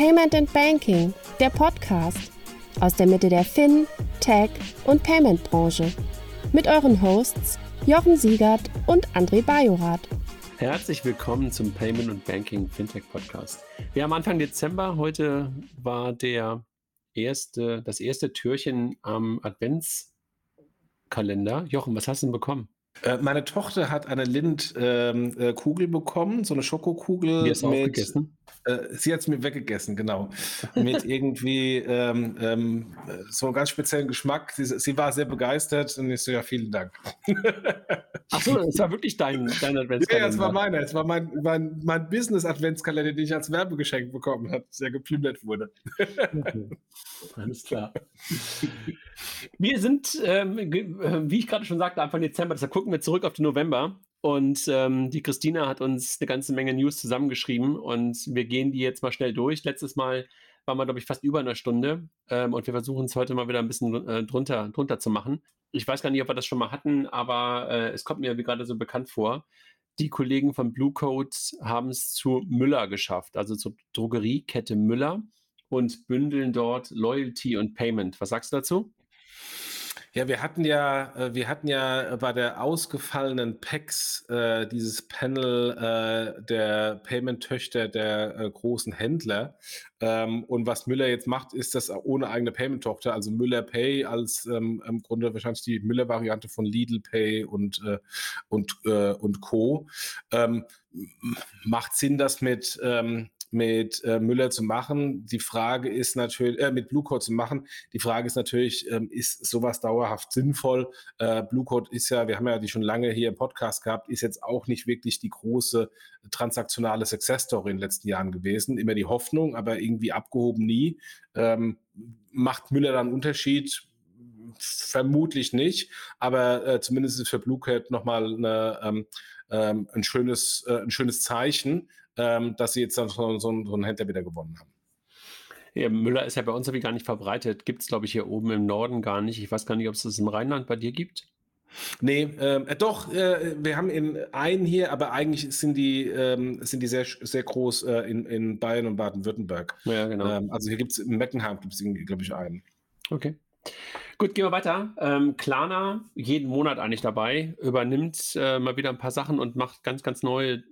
Payment and Banking, der Podcast aus der Mitte der Fin, Tech und Payment Branche mit euren Hosts Jochen Siegert und André Bajorath. Herzlich willkommen zum Payment und Banking Fintech Podcast. Wir haben Anfang Dezember. Heute war der erste, das erste Türchen am Adventskalender. Jochen, was hast du denn bekommen? Äh, meine Tochter hat eine Lind-Kugel ähm, äh, bekommen, so eine Schokokugel. Die hast du mit, aufgegessen? Äh, sie hat es mir weggegessen, genau. mit irgendwie ähm, ähm, so einem ganz speziellen Geschmack. Sie, sie, war sehr begeistert und ich so, ja, vielen Dank. Achso, es war wirklich dein, dein Adventskalender. Ja, es war meiner. Es war mein, mein, mein Business-Adventskalender, den ich als Werbegeschenk bekommen habe, der geplündert wurde. okay. Alles klar. Wir sind, ähm, wie ich gerade schon sagte, Anfang Dezember, deshalb gucken wir zurück auf den November. Und ähm, die Christina hat uns eine ganze Menge News zusammengeschrieben und wir gehen die jetzt mal schnell durch. Letztes Mal waren wir, glaube ich, fast über eine Stunde ähm, und wir versuchen es heute mal wieder ein bisschen äh, drunter, drunter zu machen. Ich weiß gar nicht, ob wir das schon mal hatten, aber äh, es kommt mir gerade so bekannt vor. Die Kollegen von Blue Code haben es zu Müller geschafft, also zur Drogeriekette Müller und bündeln dort Loyalty und Payment. Was sagst du dazu? Ja, wir hatten ja, äh, wir hatten ja bei der ausgefallenen PEX äh, dieses Panel äh, der Payment-Töchter der äh, großen Händler. Ähm, und was Müller jetzt macht, ist das ohne eigene Payment-Tochter, also Müller Pay als ähm, im Grunde wahrscheinlich die Müller-Variante von Lidl Pay und, äh, und, äh, und Co. Ähm, macht Sinn, das mit ähm, mit äh, Müller zu machen. Die Frage ist natürlich, äh, mit Blue Code zu machen. Die Frage ist natürlich, ähm, ist sowas dauerhaft sinnvoll? Äh, Blue Code ist ja, wir haben ja die schon lange hier im Podcast gehabt, ist jetzt auch nicht wirklich die große transaktionale Success Story in den letzten Jahren gewesen. Immer die Hoffnung, aber irgendwie abgehoben nie. Ähm, macht Müller dann einen Unterschied? Vermutlich nicht, aber äh, zumindest ist für Blue Code nochmal ähm, ähm, ein, äh, ein schönes Zeichen, ähm, dass sie jetzt dann so, so, so einen Händler wieder gewonnen haben. Ja, Müller ist ja bei uns irgendwie gar nicht verbreitet. Gibt es, glaube ich, hier oben im Norden gar nicht. Ich weiß gar nicht, ob es das im Rheinland bei dir gibt. Nee, ähm, äh, doch, äh, wir haben in einen hier, aber eigentlich sind die, ähm, sind die sehr, sehr groß äh, in, in Bayern und Baden-Württemberg. Ja, genau. Ähm, also hier gibt es in Meckenheim, gibt es, glaube ich, einen. Okay. Gut, gehen wir weiter. Ähm, Klarna, jeden Monat eigentlich dabei, übernimmt äh, mal wieder ein paar Sachen und macht ganz, ganz neue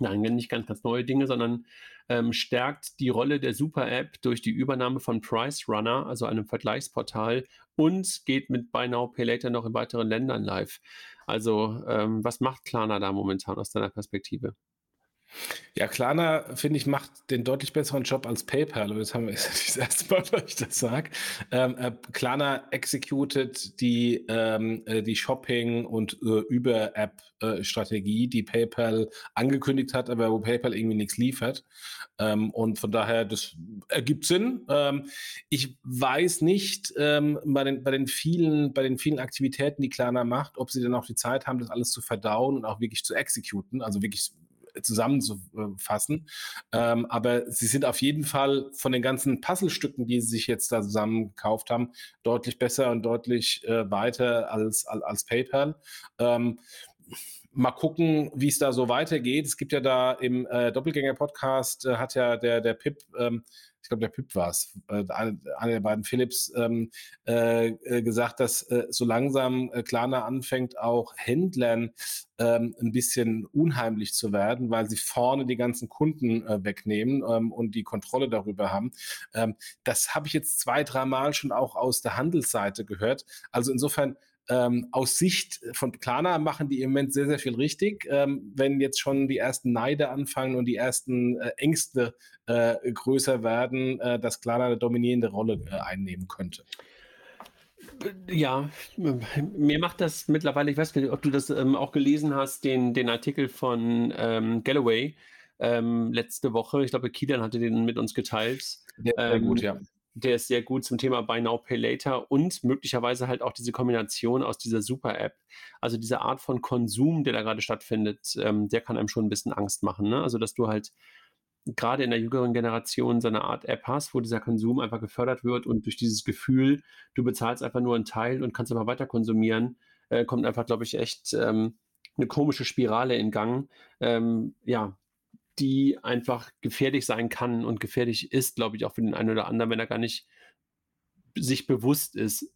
nein, nicht ganz, ganz neue Dinge, sondern ähm, stärkt die Rolle der Super-App durch die Übernahme von Price Runner, also einem Vergleichsportal, und geht mit Buy Now Pay Later noch in weiteren Ländern live. Also, ähm, was macht Klarna da momentan aus deiner Perspektive? Ja, Klarna, finde ich, macht den deutlich besseren Job als PayPal. Und das haben wir jetzt das erste Mal, dass ich das sage. Ähm, äh, Klarna executed die, ähm, äh, die Shopping- und äh, Über-App-Strategie, die PayPal angekündigt hat, aber wo PayPal irgendwie nichts liefert. Ähm, und von daher, das ergibt Sinn. Ähm, ich weiß nicht ähm, bei, den, bei, den vielen, bei den vielen Aktivitäten, die Klarna macht, ob sie dann auch die Zeit haben, das alles zu verdauen und auch wirklich zu exekuten, also wirklich zusammenzufassen. Ähm, aber sie sind auf jeden Fall von den ganzen Puzzlestücken, die sie sich jetzt da zusammen gekauft haben, deutlich besser und deutlich äh, weiter als, als, als PayPal. Ähm, mal gucken, wie es da so weitergeht. Es gibt ja da im äh, Doppelgänger-Podcast, äh, hat ja der, der Pip ähm, ich glaube, der Pip war es, äh, einer der beiden Philips, ähm, äh, äh, gesagt, dass äh, so langsam äh, Klarna anfängt, auch Händlern ähm, ein bisschen unheimlich zu werden, weil sie vorne die ganzen Kunden äh, wegnehmen ähm, und die Kontrolle darüber haben. Ähm, das habe ich jetzt zwei, dreimal schon auch aus der Handelsseite gehört. Also insofern ähm, aus Sicht von Klarna machen die im Moment sehr, sehr viel richtig. Ähm, wenn jetzt schon die ersten Neide anfangen und die ersten äh, Ängste äh, größer werden, äh, dass Klarna eine dominierende Rolle äh, einnehmen könnte. Ja, mir macht das mittlerweile, ich weiß nicht, ob du das ähm, auch gelesen hast, den, den Artikel von ähm, Galloway ähm, letzte Woche. Ich glaube, Kilian hatte den mit uns geteilt. Sehr, sehr gut, ja der ist sehr gut zum Thema Buy Now, Pay Later und möglicherweise halt auch diese Kombination aus dieser Super-App. Also diese Art von Konsum, der da gerade stattfindet, ähm, der kann einem schon ein bisschen Angst machen. Ne? Also dass du halt gerade in der jüngeren Generation so eine Art App hast, wo dieser Konsum einfach gefördert wird und durch dieses Gefühl, du bezahlst einfach nur einen Teil und kannst aber weiter konsumieren, äh, kommt einfach, glaube ich, echt ähm, eine komische Spirale in Gang. Ähm, ja, die einfach gefährlich sein kann und gefährlich ist, glaube ich, auch für den einen oder anderen, wenn er gar nicht sich bewusst ist,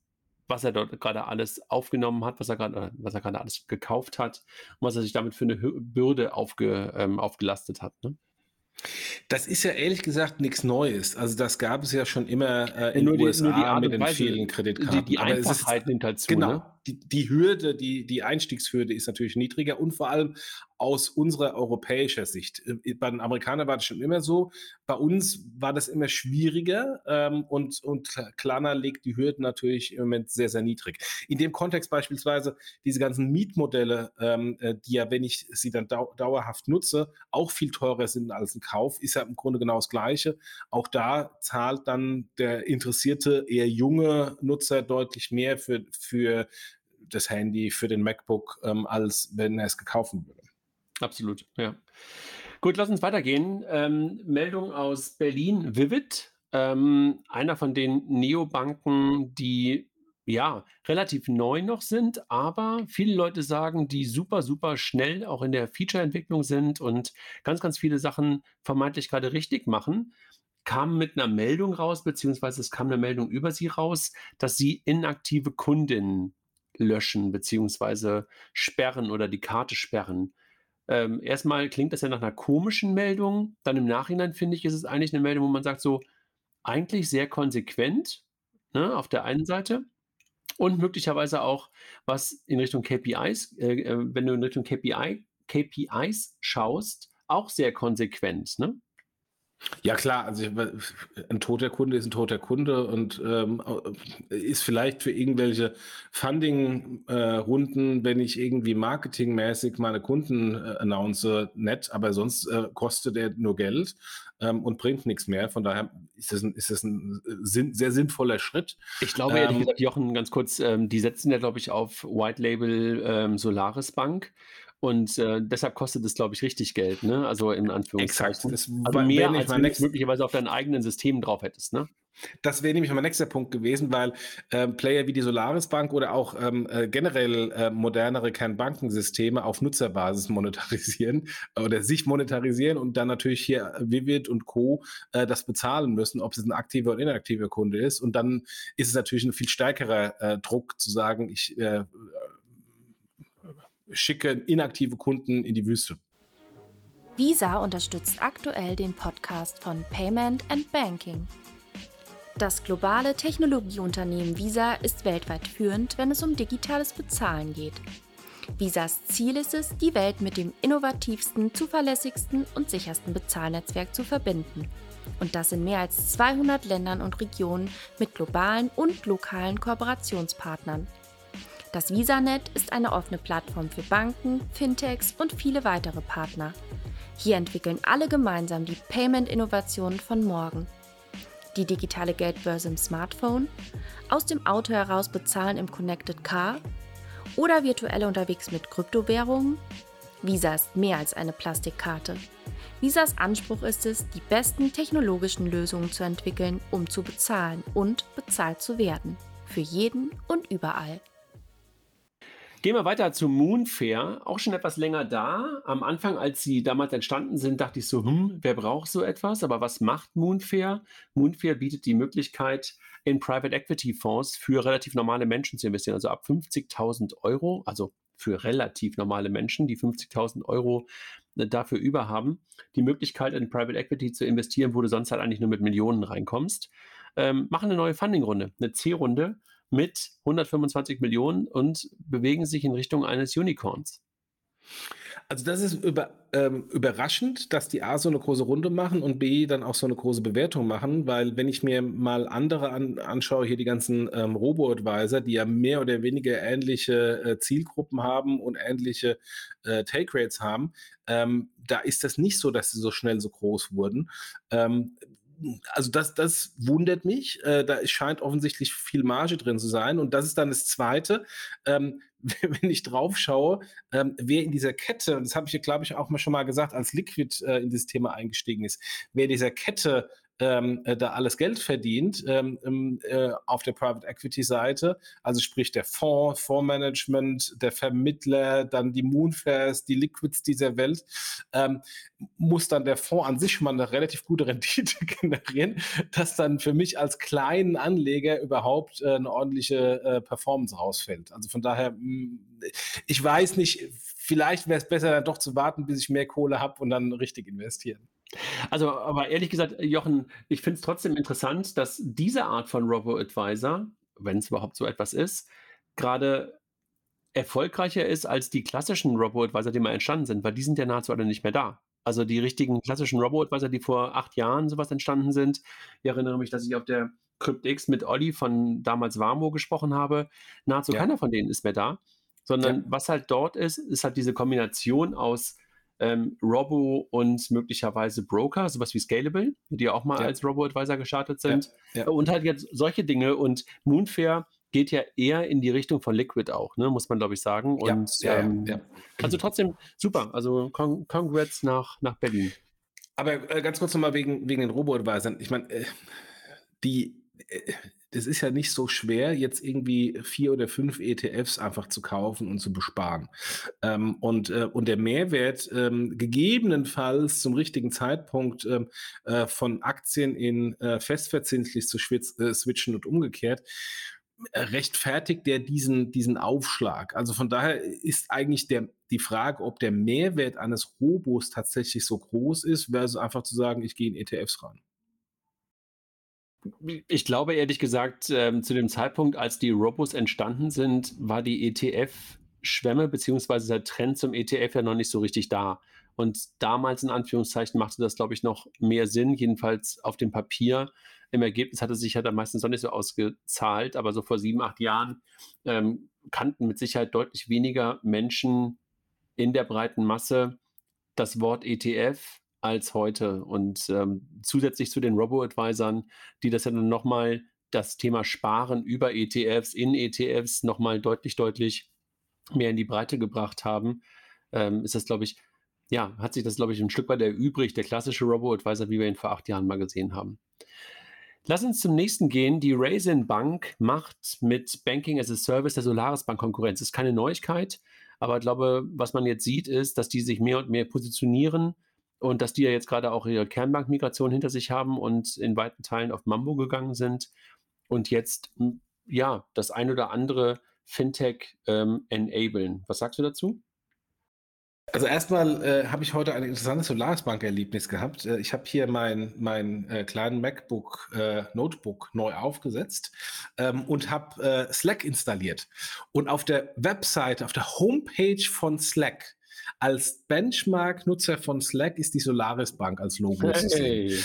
was er dort gerade alles aufgenommen hat, was er gerade, was er gerade alles gekauft hat und was er sich damit für eine Bürde aufge, ähm, aufgelastet hat. Ne? Das ist ja ehrlich gesagt nichts Neues. Also das gab es ja schon immer äh, in den USA die mit den vielen Kreditkarten. Die, die Einfachheit nimmt halt zu. Genau. Ne? Die, die Hürde, die, die Einstiegshürde ist natürlich niedriger und vor allem aus unserer europäischer Sicht. Äh, bei den Amerikanern war das schon immer so. Bei uns war das immer schwieriger ähm, und, und Klarna legt die Hürden natürlich im Moment sehr, sehr niedrig. In dem Kontext beispielsweise diese ganzen Mietmodelle, ähm, äh, die ja, wenn ich sie dann dau dauerhaft nutze, auch viel teurer sind als ein Kauf, ist ja im Grunde genau das Gleiche. Auch da zahlt dann der interessierte, eher junge Nutzer deutlich mehr für, für das Handy, für den MacBook, ähm, als wenn er es gekauft würde. Absolut, ja. Gut, lass uns weitergehen. Ähm, Meldung aus Berlin, Vivid, ähm, einer von den Neobanken, die ja relativ neu noch sind, aber viele Leute sagen, die super, super schnell auch in der Feature-Entwicklung sind und ganz, ganz viele Sachen vermeintlich gerade richtig machen, kam mit einer Meldung raus, beziehungsweise es kam eine Meldung über sie raus, dass sie inaktive Kundinnen löschen, beziehungsweise sperren oder die Karte sperren. Ähm, erstmal klingt das ja nach einer komischen Meldung. Dann im Nachhinein finde ich, ist es eigentlich eine Meldung, wo man sagt, so eigentlich sehr konsequent ne, auf der einen Seite und möglicherweise auch was in Richtung KPIs, äh, äh, wenn du in Richtung KPI, KPIs schaust, auch sehr konsequent. Ne? Ja klar, also ein toter Kunde ist ein toter Kunde und ähm, ist vielleicht für irgendwelche Funding-Runden, äh, wenn ich irgendwie marketingmäßig meine Kunden äh, announce, nett, aber sonst äh, kostet er nur Geld ähm, und bringt nichts mehr. Von daher ist das ein, ist das ein äh, sinn, sehr sinnvoller Schritt. Ich glaube, ehrlich ähm, gesagt, Jochen, ganz kurz, ähm, die setzen ja, glaube ich, auf White Label ähm, Solaris Bank und äh, deshalb kostet es, glaube ich, richtig Geld, ne? Also in Anführungszeichen. Exakt. Das also mehr, als wenn du möglicherweise auf deinen eigenen Systemen drauf hättest, ne? Das wäre nämlich mein nächster Punkt gewesen, weil äh, Player wie die Solaris Bank oder auch ähm, äh, generell äh, modernere Kernbankensysteme auf Nutzerbasis monetarisieren oder sich monetarisieren und dann natürlich hier Vivid und Co. Äh, das bezahlen müssen, ob es ein aktiver oder inaktiver Kunde ist. Und dann ist es natürlich ein viel stärkerer äh, Druck zu sagen, ich äh, schicke inaktive Kunden in die Wüste. Visa unterstützt aktuell den Podcast von Payment and Banking. Das globale Technologieunternehmen Visa ist weltweit führend, wenn es um digitales Bezahlen geht. Visas Ziel ist es, die Welt mit dem innovativsten, zuverlässigsten und sichersten Bezahlnetzwerk zu verbinden. Und das in mehr als 200 Ländern und Regionen mit globalen und lokalen Kooperationspartnern – das VisaNet ist eine offene Plattform für Banken, Fintechs und viele weitere Partner. Hier entwickeln alle gemeinsam die Payment-Innovationen von morgen. Die digitale Geldbörse im Smartphone, aus dem Auto heraus bezahlen im Connected Car oder virtuell unterwegs mit Kryptowährungen. Visa ist mehr als eine Plastikkarte. Visas Anspruch ist es, die besten technologischen Lösungen zu entwickeln, um zu bezahlen und bezahlt zu werden. Für jeden und überall. Gehen wir weiter zu Moonfair, auch schon etwas länger da. Am Anfang, als sie damals entstanden sind, dachte ich so, hm, wer braucht so etwas? Aber was macht Moonfair? Moonfair bietet die Möglichkeit, in Private Equity Fonds für relativ normale Menschen zu investieren, also ab 50.000 Euro, also für relativ normale Menschen, die 50.000 Euro äh, dafür über haben, die Möglichkeit in Private Equity zu investieren, wo du sonst halt eigentlich nur mit Millionen reinkommst. Ähm, machen eine neue Funding-Runde, eine C-Runde mit 125 Millionen und bewegen sich in Richtung eines Unicorns. Also das ist über, ähm, überraschend, dass die A so eine große Runde machen und B dann auch so eine große Bewertung machen, weil wenn ich mir mal andere an, anschaue, hier die ganzen ähm, Robo-Advisor, die ja mehr oder weniger ähnliche äh, Zielgruppen haben und ähnliche äh, Take-Rates haben, ähm, da ist das nicht so, dass sie so schnell so groß wurden. Ähm, also das, das wundert mich. Äh, da scheint offensichtlich viel Marge drin zu sein. Und das ist dann das Zweite. Ähm, wenn ich drauf schaue, ähm, wer in dieser Kette, und das habe ich, glaube ich, auch mal schon mal gesagt, als Liquid äh, in dieses Thema eingestiegen ist, wer in dieser Kette ähm, äh, da alles Geld verdient ähm, äh, auf der Private Equity Seite, also sprich der Fonds, Fondsmanagement, der Vermittler, dann die Moonfairs, die Liquids dieser Welt, ähm, muss dann der Fonds an sich mal eine relativ gute Rendite generieren, dass dann für mich als kleinen Anleger überhaupt äh, eine ordentliche äh, Performance rausfällt. Also von daher, mh, mm, ich weiß nicht, vielleicht wäre es besser, dann doch zu warten, bis ich mehr Kohle habe und dann richtig investieren. Also, aber ehrlich gesagt, Jochen, ich finde es trotzdem interessant, dass diese Art von Robo-Advisor, wenn es überhaupt so etwas ist, gerade erfolgreicher ist als die klassischen Robo-Advisor, die mal entstanden sind, weil die sind ja nahezu alle nicht mehr da. Also die richtigen klassischen Robo-Advisor, die vor acht Jahren sowas entstanden sind. Ich erinnere mich, dass ich auf der CryptX mit Olli von damals Warmo gesprochen habe. Nahezu ja. keiner von denen ist mehr da. Sondern ja. was halt dort ist, ist halt diese Kombination aus ähm, Robo und möglicherweise Broker, sowas wie Scalable, die auch mal ja. als Robo-Advisor gestartet sind. Ja. Und halt jetzt solche Dinge. Und Moonfair geht ja eher in die Richtung von Liquid auch, ne, muss man glaube ich sagen. Und ähm, also trotzdem super. Also con Congrats nach, nach Berlin. Aber äh, ganz kurz nochmal wegen, wegen den Robo-Advisern. Ich meine, äh, die äh, das ist ja nicht so schwer, jetzt irgendwie vier oder fünf ETFs einfach zu kaufen und zu besparen. Ähm, und, äh, und der Mehrwert ähm, gegebenenfalls zum richtigen Zeitpunkt ähm, äh, von Aktien in äh, festverzinslich zu äh, switchen und umgekehrt, rechtfertigt der diesen, diesen Aufschlag. Also von daher ist eigentlich der, die Frage, ob der Mehrwert eines Robos tatsächlich so groß ist, versus einfach zu sagen, ich gehe in ETFs ran. Ich glaube ehrlich gesagt, ähm, zu dem Zeitpunkt, als die Robos entstanden sind, war die ETF-Schwemme beziehungsweise der Trend zum ETF ja noch nicht so richtig da. Und damals in Anführungszeichen machte das, glaube ich, noch mehr Sinn, jedenfalls auf dem Papier. Im Ergebnis hatte sich ja dann meistens noch nicht so ausgezahlt, aber so vor sieben, acht Jahren ähm, kannten mit Sicherheit deutlich weniger Menschen in der breiten Masse das Wort ETF als heute. Und ähm, zusätzlich zu den Robo-Advisern, die das ja dann nochmal das Thema Sparen über ETFs, in ETFs nochmal deutlich, deutlich mehr in die Breite gebracht haben, ähm, ist das, glaube ich, ja, hat sich das, glaube ich, ein Stück weit erübrigt, der klassische Robo-Advisor, wie wir ihn vor acht Jahren mal gesehen haben. Lass uns zum nächsten gehen. Die Raisin Bank macht mit Banking as a Service der Solaris Bank Konkurrenz. Das ist keine Neuigkeit, aber ich glaube, was man jetzt sieht, ist, dass die sich mehr und mehr positionieren und dass die ja jetzt gerade auch ihre Kernbankmigration hinter sich haben und in weiten Teilen auf Mambo gegangen sind und jetzt ja das ein oder andere Fintech ähm, enablen. Was sagst du dazu? Also erstmal äh, habe ich heute ein interessantes Solaris-Bank-Erlebnis gehabt. Äh, ich habe hier mein, mein äh, kleinen MacBook äh, Notebook neu aufgesetzt ähm, und habe äh, Slack installiert. Und auf der Webseite, auf der Homepage von Slack als Benchmark-Nutzer von Slack ist die Solaris Bank als Logo sehen.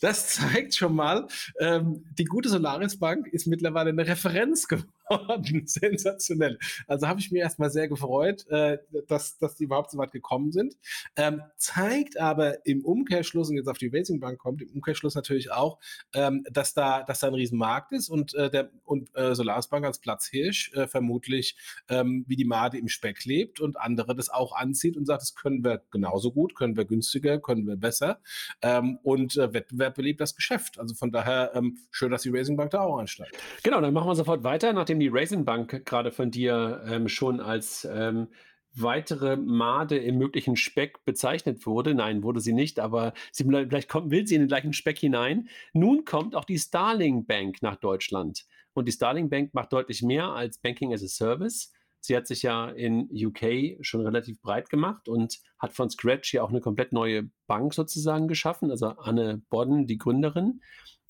Das zeigt schon mal, ähm, die gute Solaris Bank ist mittlerweile eine Referenz geworden. Sensationell. Also habe ich mir erstmal sehr gefreut, äh, dass, dass die überhaupt so weit gekommen sind. Ähm, zeigt aber im Umkehrschluss, und jetzt auf die Racing Bank kommt, im Umkehrschluss natürlich auch, ähm, dass, da, dass da ein Riesenmarkt ist und, äh, der, und äh, Solaris Bank als Platzhirsch äh, vermutlich ähm, wie die Made im Speck lebt und andere das auch anzieht und sagt, das können wir genauso gut, können wir günstiger, können wir besser. Ähm, und äh, Wettbewerb belebt das Geschäft. Also von daher ähm, schön, dass die Racing Bank da auch einsteigt. Genau, dann machen wir sofort weiter, nachdem die Racing Bank gerade von dir ähm, schon als ähm, weitere Made im möglichen Speck bezeichnet wurde. Nein, wurde sie nicht, aber sie, vielleicht kommt, will sie in den gleichen Speck hinein. Nun kommt auch die Starling Bank nach Deutschland. Und die Starling Bank macht deutlich mehr als Banking as a Service. Sie hat sich ja in UK schon relativ breit gemacht und hat von Scratch ja auch eine komplett neue Bank sozusagen geschaffen, also Anne Bodden, die Gründerin.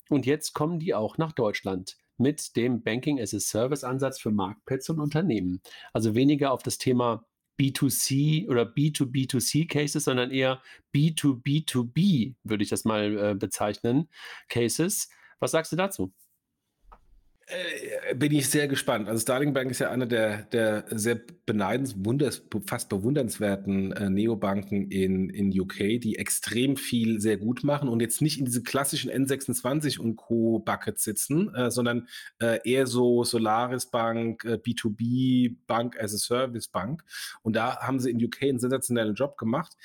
Und jetzt kommen die auch nach Deutschland mit dem Banking as a Service Ansatz für Marktplätze und Unternehmen. Also weniger auf das Thema B2C oder B2B2C Cases, sondern eher B2B2B, würde ich das mal äh, bezeichnen, Cases. Was sagst du dazu? Äh, bin ich sehr gespannt. Also Starling Bank ist ja einer der, der sehr beneidens, wunders, fast bewundernswerten äh, Neobanken in, in UK, die extrem viel sehr gut machen und jetzt nicht in diese klassischen N26 und Co. Buckets sitzen, äh, sondern äh, eher so Solaris Bank, äh, B2B Bank as a Service Bank. Und da haben sie in UK einen sensationellen Job gemacht.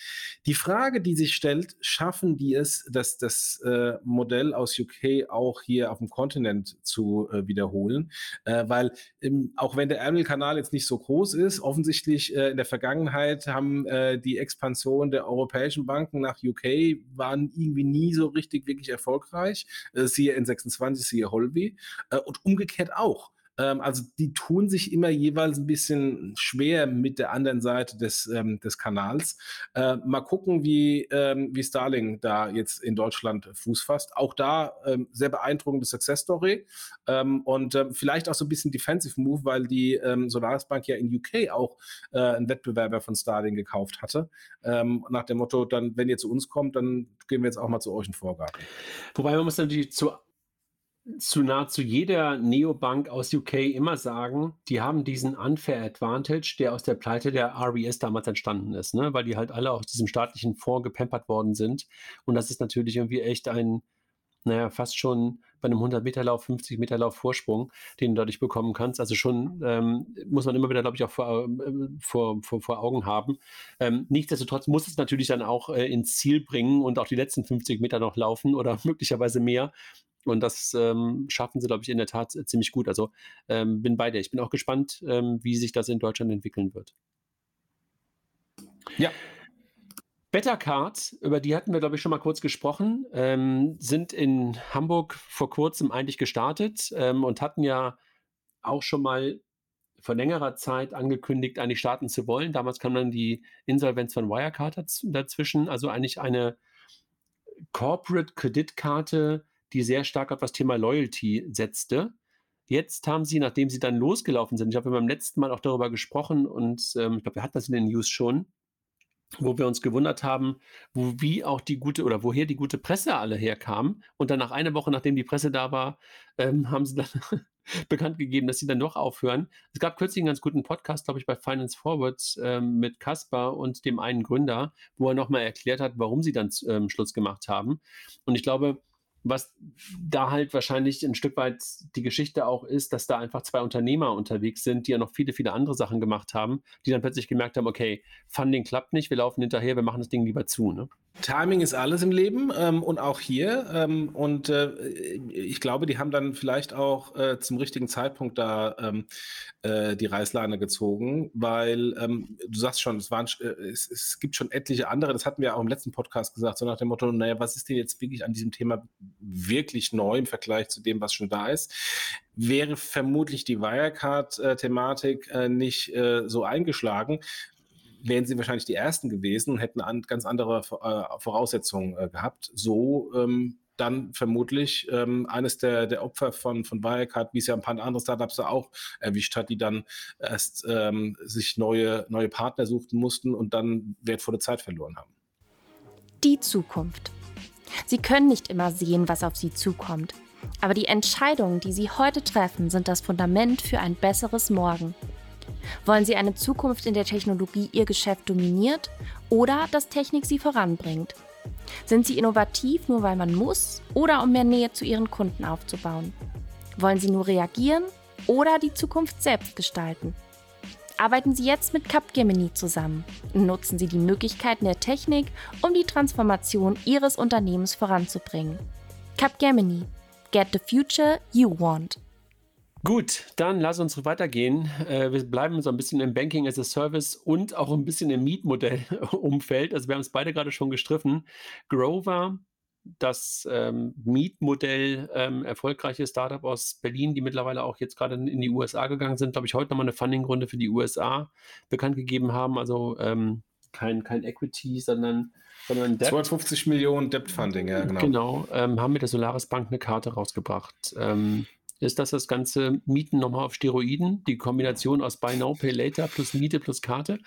Die Frage, die sich stellt, schaffen die es, dass das äh, Modell aus UK auch hier auf dem Kontinent zu äh, wiederholen? weil im, auch wenn der Ärmelkanal jetzt nicht so groß ist, offensichtlich äh, in der Vergangenheit haben äh, die Expansion der europäischen Banken nach UK waren irgendwie nie so richtig wirklich erfolgreich. Äh, siehe N26, siehe Holby. Äh, und umgekehrt auch. Ähm, also die tun sich immer jeweils ein bisschen schwer mit der anderen Seite des, ähm, des Kanals. Äh, mal gucken, wie, ähm, wie Starling da jetzt in Deutschland Fuß fasst. Auch da ähm, sehr beeindruckende Success Story ähm, und ähm, vielleicht auch so ein bisschen Defensive Move, weil die Solaris Bank ja in UK auch äh, einen Wettbewerber von Starling gekauft hatte. Nach dem Motto, dann, wenn ihr zu uns kommt, dann gehen wir jetzt auch mal zu euch in Vorgarten. Wobei man muss natürlich zu zu nahezu jeder Neobank aus UK immer sagen, die haben diesen Unfair Advantage, der aus der Pleite der RES damals entstanden ist, ne? weil die halt alle aus diesem staatlichen Fonds gepampert worden sind. Und das ist natürlich irgendwie echt ein, naja, fast schon bei einem 100-Meter-Lauf, 50-Meter-Lauf Vorsprung, den du dadurch bekommen kannst. Also schon ähm, muss man immer wieder, glaube ich, auch vor, äh, vor, vor, vor Augen haben. Ähm, nichtsdestotrotz muss es natürlich dann auch äh, ins Ziel bringen und auch die letzten 50 Meter noch laufen oder möglicherweise mehr. Und das ähm, schaffen sie, glaube ich, in der Tat ziemlich gut. Also ähm, bin bei dir. Ich bin auch gespannt, ähm, wie sich das in Deutschland entwickeln wird. Ja. Bettercard, über die hatten wir, glaube ich, schon mal kurz gesprochen, ähm, sind in Hamburg vor kurzem eigentlich gestartet ähm, und hatten ja auch schon mal vor längerer Zeit angekündigt, eigentlich starten zu wollen. Damals kam dann die Insolvenz von Wirecard dazwischen, also eigentlich eine Corporate-Kreditkarte, die sehr stark auf das Thema Loyalty setzte. Jetzt haben sie, nachdem sie dann losgelaufen sind, ich habe beim letzten Mal auch darüber gesprochen und ähm, ich glaube, wir hatten das in den News schon, wo wir uns gewundert haben, wo wie auch die gute oder woher die gute Presse alle herkam. Und dann nach einer Woche, nachdem die Presse da war, ähm, haben sie dann bekannt gegeben, dass sie dann doch aufhören. Es gab kürzlich einen ganz guten Podcast, glaube ich, bei Finance Forward ähm, mit Kaspar und dem einen Gründer, wo er nochmal erklärt hat, warum sie dann ähm, Schluss gemacht haben. Und ich glaube, was da halt wahrscheinlich ein Stück weit die Geschichte auch ist, dass da einfach zwei Unternehmer unterwegs sind, die ja noch viele, viele andere Sachen gemacht haben, die dann plötzlich gemerkt haben, okay, Funding klappt nicht, wir laufen hinterher, wir machen das Ding lieber zu. Ne? Timing ist alles im Leben ähm, und auch hier. Ähm, und äh, ich glaube, die haben dann vielleicht auch äh, zum richtigen Zeitpunkt da ähm, äh, die Reißleine gezogen, weil ähm, du sagst schon, es, waren, äh, es, es, gibt schon etliche andere, das hatten wir auch im letzten Podcast gesagt, so nach dem Motto, naja, was ist denn jetzt wirklich an diesem Thema wirklich neu im Vergleich zu dem, was schon da ist? Wäre vermutlich die Wirecard-Thematik äh, nicht äh, so eingeschlagen, wären sie wahrscheinlich die Ersten gewesen und hätten an, ganz andere äh, Voraussetzungen gehabt. So ähm, dann vermutlich ähm, eines der, der Opfer von, von Wirecard, wie es ja ein paar andere Startups auch erwischt hat, die dann erst ähm, sich neue, neue Partner suchen mussten und dann wertvolle Zeit verloren haben. Die Zukunft. Sie können nicht immer sehen, was auf sie zukommt. Aber die Entscheidungen, die sie heute treffen, sind das Fundament für ein besseres Morgen. Wollen Sie eine Zukunft, in der Technologie Ihr Geschäft dominiert oder dass Technik Sie voranbringt? Sind Sie innovativ nur weil man muss oder um mehr Nähe zu Ihren Kunden aufzubauen? Wollen Sie nur reagieren oder die Zukunft selbst gestalten? Arbeiten Sie jetzt mit Capgemini zusammen. Nutzen Sie die Möglichkeiten der Technik, um die Transformation Ihres Unternehmens voranzubringen. Capgemini. Get the future you want. Gut, dann lass uns weitergehen. Äh, wir bleiben so ein bisschen im Banking as a Service und auch ein bisschen im Mietmodell-Umfeld. Also wir haben es beide gerade schon gestriffen. Grover, das ähm, Mietmodell, ähm, erfolgreiche Startup aus Berlin, die mittlerweile auch jetzt gerade in, die USA gegangen sind, glaube ich, heute nochmal eine Funding-Runde für die USA bekannt gegeben haben. Also ähm, kein, kein Equity, sondern, sondern Debt. 250 Millionen Debt Funding, ja, genau. Genau, ähm, haben mit der Solaris Bank eine Karte rausgebracht. Ähm, Ist das das ganze Mieten nochmal auf Steroiden? Die Kombination aus Buy Now, Pay Later plus Miete plus Karte?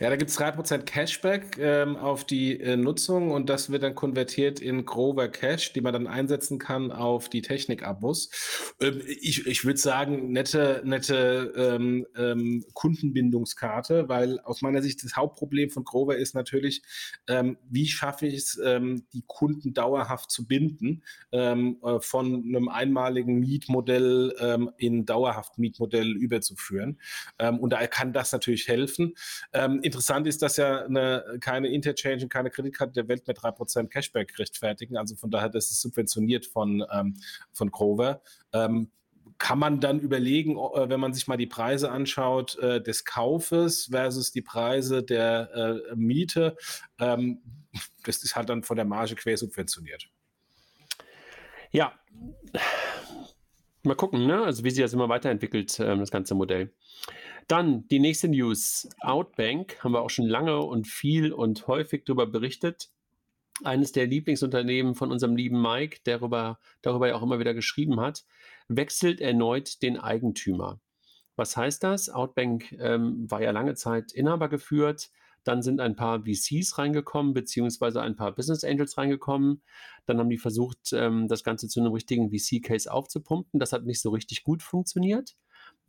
Ja, da gibt es 3% Cashback ähm, auf die äh, Nutzung und das wird dann konvertiert in Grover Cash, die man dann einsetzen kann auf die Technik-Abos. Ähm, ich ich würde sagen, nette, nette ähm, ähm, Kundenbindungskarte, weil aus meiner Sicht das Hauptproblem von Grover ist natürlich, ähm, wie schaffe ich es, ähm, die Kunden dauerhaft zu binden äh, von einem einmaligen Miet Mietmodell ähm, in dauerhaft Mietmodell überzuführen. Ähm, und da kann das natürlich helfen. Ähm, interessant ist, dass ja eine, keine Interchange und keine Kreditkarte der Welt mit 3% Cashback rechtfertigen. Also von daher, das ist subventioniert von, ähm, von Grover ähm, kann man dann überlegen, äh, wenn man sich mal die Preise anschaut, äh, des Kaufes versus die Preise der äh, Miete. Ähm, das ist halt dann von der Marge quer subventioniert. Ja, Mal gucken, ne? also wie sich das immer weiterentwickelt, ähm, das ganze Modell. Dann die nächste News. Outbank haben wir auch schon lange und viel und häufig darüber berichtet. Eines der Lieblingsunternehmen von unserem lieben Mike, der darüber, darüber ja auch immer wieder geschrieben hat, wechselt erneut den Eigentümer. Was heißt das? Outbank ähm, war ja lange Zeit Inhaber geführt, dann sind ein paar VCs reingekommen, beziehungsweise ein paar Business Angels reingekommen. Dann haben die versucht, ähm, das Ganze zu einem richtigen VC-Case aufzupumpen. Das hat nicht so richtig gut funktioniert.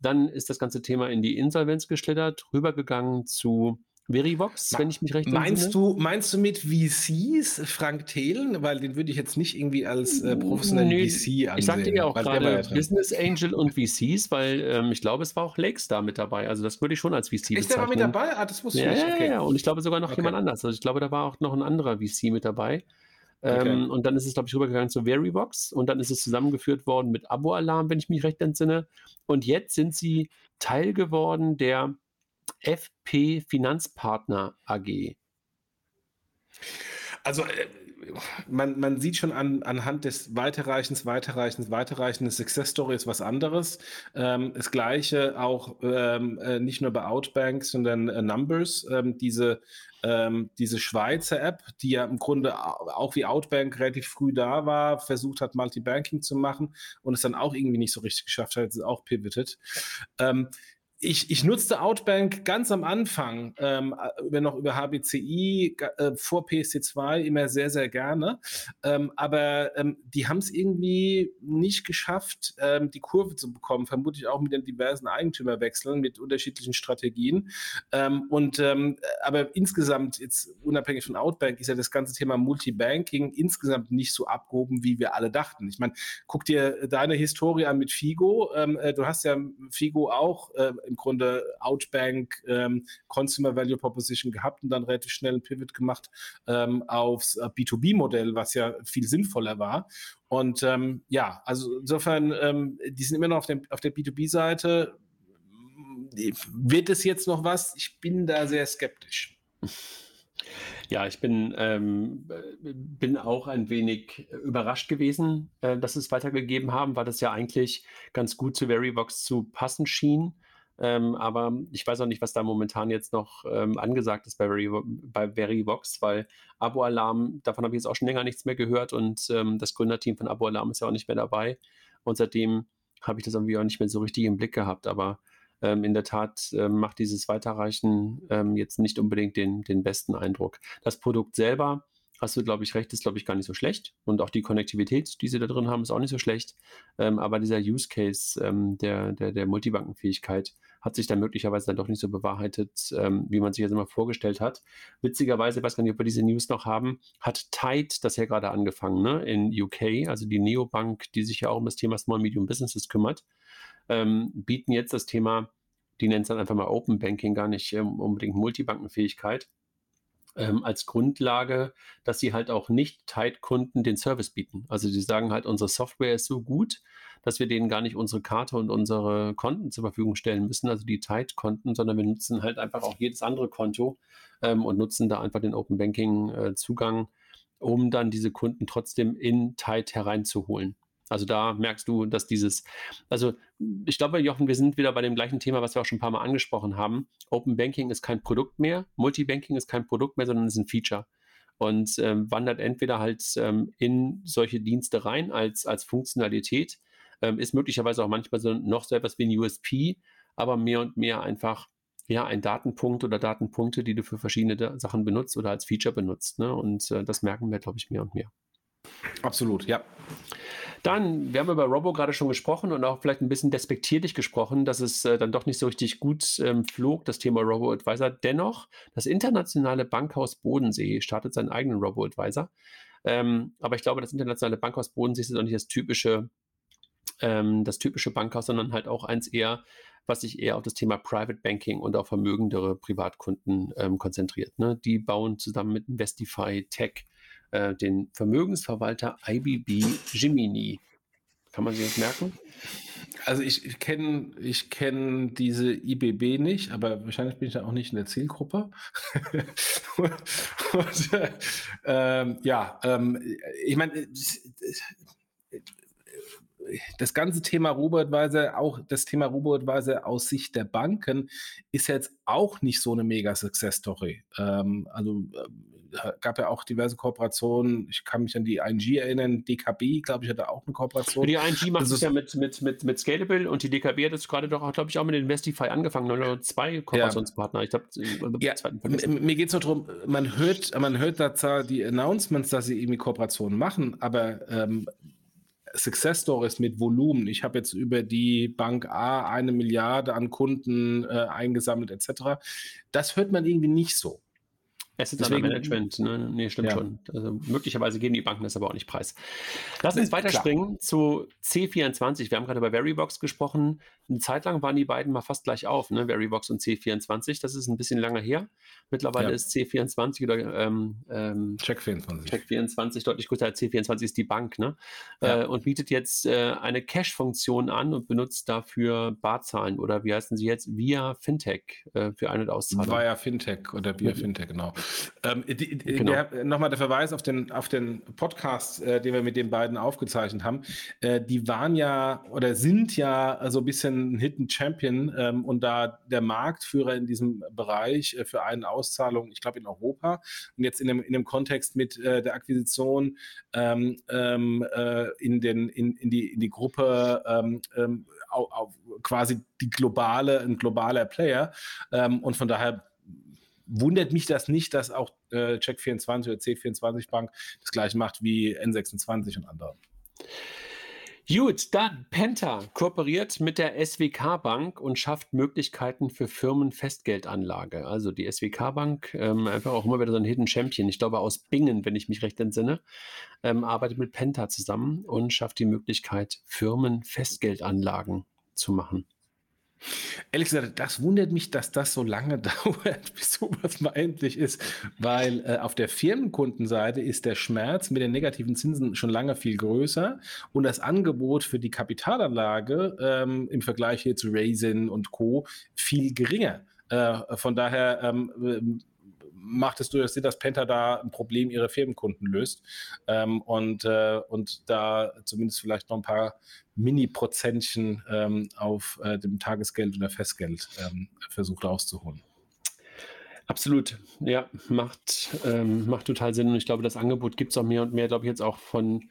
Dann ist das ganze Thema in die Insolvenz geschlittert, rübergegangen zu Verivox, wenn ich mich recht meinst du Meinst du mit VCs Frank Thelen? Weil den würde ich jetzt nicht irgendwie als äh, professionellen nee, VC ansehen. Ich sagte ja auch gerade Business Angel und VCs, weil ähm, ich glaube, es war auch Lakes da mit dabei. Also das würde ich schon als VC Ist bezeichnen. Ist der war mit dabei? Ah, das wusste ja, ich nicht. Okay. Ja, ja, und ich glaube sogar noch okay. jemand anders. Also ich glaube, da war auch noch ein anderer VC mit dabei. Okay. Ähm, und dann ist es, glaube ich, rübergegangen zu Verivox und dann ist es zusammengeführt worden mit Abo-Alarm, wenn ich mich recht entsinne. Und jetzt sind sie Teil geworden der FP Finanzpartner AG? Also äh, man, man sieht schon an, anhand des Weiterreichens, Weiterreichens, Weiterreichens, Success Story ist was anderes. Ähm, das gleiche auch ähm, äh, nicht nur bei Outbank, sondern äh, Numbers, ähm, diese, ähm, diese Schweizer App, die ja im Grunde auch wie Outbank relativ früh da war, versucht hat, Multibanking zu machen und es dann auch irgendwie nicht so richtig geschafft hat, ist auch pivoted. Ich, ich nutzte Outbank ganz am Anfang, ähm, über, noch über HBCI, äh, vor PSC2 immer sehr, sehr gerne. Ähm, aber ähm, die haben es irgendwie nicht geschafft, ähm, die Kurve zu bekommen, vermutlich auch mit den diversen Eigentümerwechseln, mit unterschiedlichen Strategien. Ähm, und ähm, aber insgesamt, jetzt unabhängig von Outbank, ist ja das ganze Thema Multibanking insgesamt nicht so abgehoben, wie wir alle dachten. Ich meine, guck dir deine Historie an mit Figo. Ähm, äh, du hast ja Figo auch äh, im Grunde Outbank ähm, Consumer Value Proposition gehabt und dann relativ schnell einen Pivot gemacht ähm, aufs äh, B2B-Modell, was ja viel sinnvoller war. Und ähm, ja, also insofern, ähm, die sind immer noch auf, dem, auf der B2B-Seite. Wird es jetzt noch was? Ich bin da sehr skeptisch. Ja, ich bin, ähm, bin auch ein wenig überrascht gewesen, äh, dass es weitergegeben haben, weil das ja eigentlich ganz gut zu Verybox zu passen schien. Ähm, aber ich weiß auch nicht, was da momentan jetzt noch ähm, angesagt ist bei, Very, bei Verybox, weil Abo-Alarm, davon habe ich jetzt auch schon länger nichts mehr gehört und ähm, das Gründerteam von Abo-Alarm ist ja auch nicht mehr dabei. Und seitdem habe ich das irgendwie auch nicht mehr so richtig im Blick gehabt. Aber ähm, in der Tat ähm, macht dieses Weiterreichen ähm, jetzt nicht unbedingt den, den besten Eindruck. Das Produkt selber hast du, glaube ich, recht, ist, glaube ich, gar nicht so schlecht. Und auch die Konnektivität, die sie da drin haben, ist auch nicht so schlecht. Ähm, aber dieser Use Case ähm, der, der, der Multibankenfähigkeit hat sich dann möglicherweise dann doch nicht so bewahrheitet, ähm, wie man sich das immer vorgestellt hat. Witzigerweise, weiß gar nicht, ob wir diese News noch haben, hat Tide das ja gerade angefangen, ne, in UK, also die Neobank, die sich ja auch um das Thema Small Medium Businesses kümmert, ähm, bieten jetzt das Thema, die nennen es dann einfach mal Open Banking, gar nicht ähm, unbedingt Multibankenfähigkeit ähm, als Grundlage, dass sie halt auch nicht Tide-Kunden den Service bieten. Also sie sagen halt, unsere Software ist so gut, dass wir denen gar nicht unsere Karte und unsere Konten zur Verfügung stellen müssen, also die Tide-Konten, sondern wir nutzen halt einfach auch jedes andere Konto ähm, und nutzen da einfach den Open Banking-Zugang, äh, um dann diese Kunden trotzdem in Tide hereinzuholen. Also da merkst du, dass dieses, also ich glaube, Jochen, wir sind wieder bei dem gleichen Thema, was wir auch schon ein paar Mal angesprochen haben. Open Banking ist kein Produkt mehr, Multibanking ist kein Produkt mehr, sondern ist ein Feature. Und ähm, wandert entweder halt ähm, in solche Dienste rein als, als Funktionalität, ähm, ist möglicherweise auch manchmal so noch so etwas wie ein USP, aber mehr und mehr einfach ja, ein Datenpunkt oder Datenpunkte, die du für verschiedene Sachen benutzt oder als Feature benutzt. Ne? Und äh, das merken wir, glaube ich, mehr und mehr. Absolut, ja. Dann, wir haben über Robo gerade schon gesprochen und auch vielleicht ein bisschen despektierlich gesprochen, dass es äh, dann doch nicht so richtig gut ähm, flog, das Thema Robo-Advisor. Dennoch, das internationale Bankhaus Bodensee startet seinen eigenen Robo-Advisor. Ähm, aber ich glaube, das internationale Bankhaus Bodensee ist auch nicht das typische, ähm, das typische Bankhaus, sondern halt auch eins eher, was sich eher auf das Thema Private Banking und auf vermögendere Privatkunden ähm, konzentriert. Ne? Die bauen zusammen mit Investify Tech äh, den Vermögensverwalter IBB Jiminy. Kann man sich das merken? Also ich kenne ich kenn diese IBB nicht, aber wahrscheinlich bin ich da auch nicht in der Zielgruppe. und, äh, ähm, ja, ähm, ich meine, das ganze Thema Robo-Advisor, auch das Thema Robo-Advisor aus Sicht der Banken, ist jetzt auch nicht so eine mega Success-Story. Ähm, also äh, gab ja auch diverse Kooperationen. Ich kann mich an die ING erinnern. DKB, glaube ich, hatte auch eine Kooperation. Die ING macht es ja mit, mit, mit, mit Scalable und die DKB hat es gerade doch, glaube ich, auch mit Investify angefangen. Oder zwei Kooperationspartner. Ja. Ich glaube, ja, mir geht es nur darum, man hört, man hört da zwar die Announcements, dass sie irgendwie Kooperationen machen, aber ähm, Success Stories mit Volumen. Ich habe jetzt über die Bank A eine Milliarde an Kunden äh, eingesammelt etc. Das hört man irgendwie nicht so. Asset Deswegen, Management, ne? Nee, stimmt ja. schon. Also, möglicherweise geben die Banken das aber auch nicht preis. Lass uns weiterspringen zu C24. Wir haben gerade über Verybox gesprochen. Eine Zeit lang waren die beiden mal fast gleich auf, ne? Verybox und C24. Das ist ein bisschen länger her. Mittlerweile ja. ist C24 oder ähm, ähm, Check 24. Check 24 deutlich größer als C24 ist die Bank, ne? Ja. Äh, und bietet jetzt äh, eine Cache-Funktion an und benutzt dafür Barzahlen oder wie heißen sie jetzt? Via Fintech äh, für Ein- und Auszahlung. Via Fintech oder Via Fintech, genau. Ähm, genau. Nochmal der Verweis auf den, auf den Podcast, äh, den wir mit den beiden aufgezeichnet haben. Äh, die waren ja oder sind ja so ein bisschen ein Hidden Champion ähm, und da der Marktführer in diesem Bereich äh, für einen Auszahlung, ich glaube in Europa. Und jetzt in dem, in dem Kontext mit äh, der Akquisition ähm, ähm, äh, in, den, in, in, die, in die Gruppe ähm, ähm, auf, auf quasi die globale, ein globaler Player. Und von daher wundert mich das nicht, dass auch äh, Check24 oder C24 Bank das gleiche macht wie N26 und andere. Gut, dann Penta kooperiert mit der SWK Bank und schafft Möglichkeiten für Firmenfestgeldanlage. Also die SWK Bank, ähm, einfach auch immer wieder so ein Hidden Champion, ich glaube aus Bingen, wenn ich mich recht entsinne, ähm, arbeitet mit Penta zusammen und schafft die Möglichkeit, Firmenfestgeldanlagen zu machen. Ehrlich gesagt, das wundert mich, dass das so lange dauert, bis sowas mal endlich ist, weil äh, auf der Firmenkundenseite ist der Schmerz mit den negativen Zinsen schon lange viel größer und das Angebot für die Kapitalanlage ähm, im Vergleich hier zu Raisin und Co. viel geringer. Äh, von daher ähm, macht es durchaus Sinn, dass Penta da ein Problem ihrer Firmenkunden löst? Ähm, und, äh, und da zumindest vielleicht noch ein paar Mini-Prozentchen ähm, auf äh, dem Tagesgeld oder Festgeld ähm, versucht rauszuholen. Absolut, ja, macht, ähm, macht total Sinn. Und ich glaube, das Angebot gibt es auch mehr und mehr, glaube ich, jetzt auch von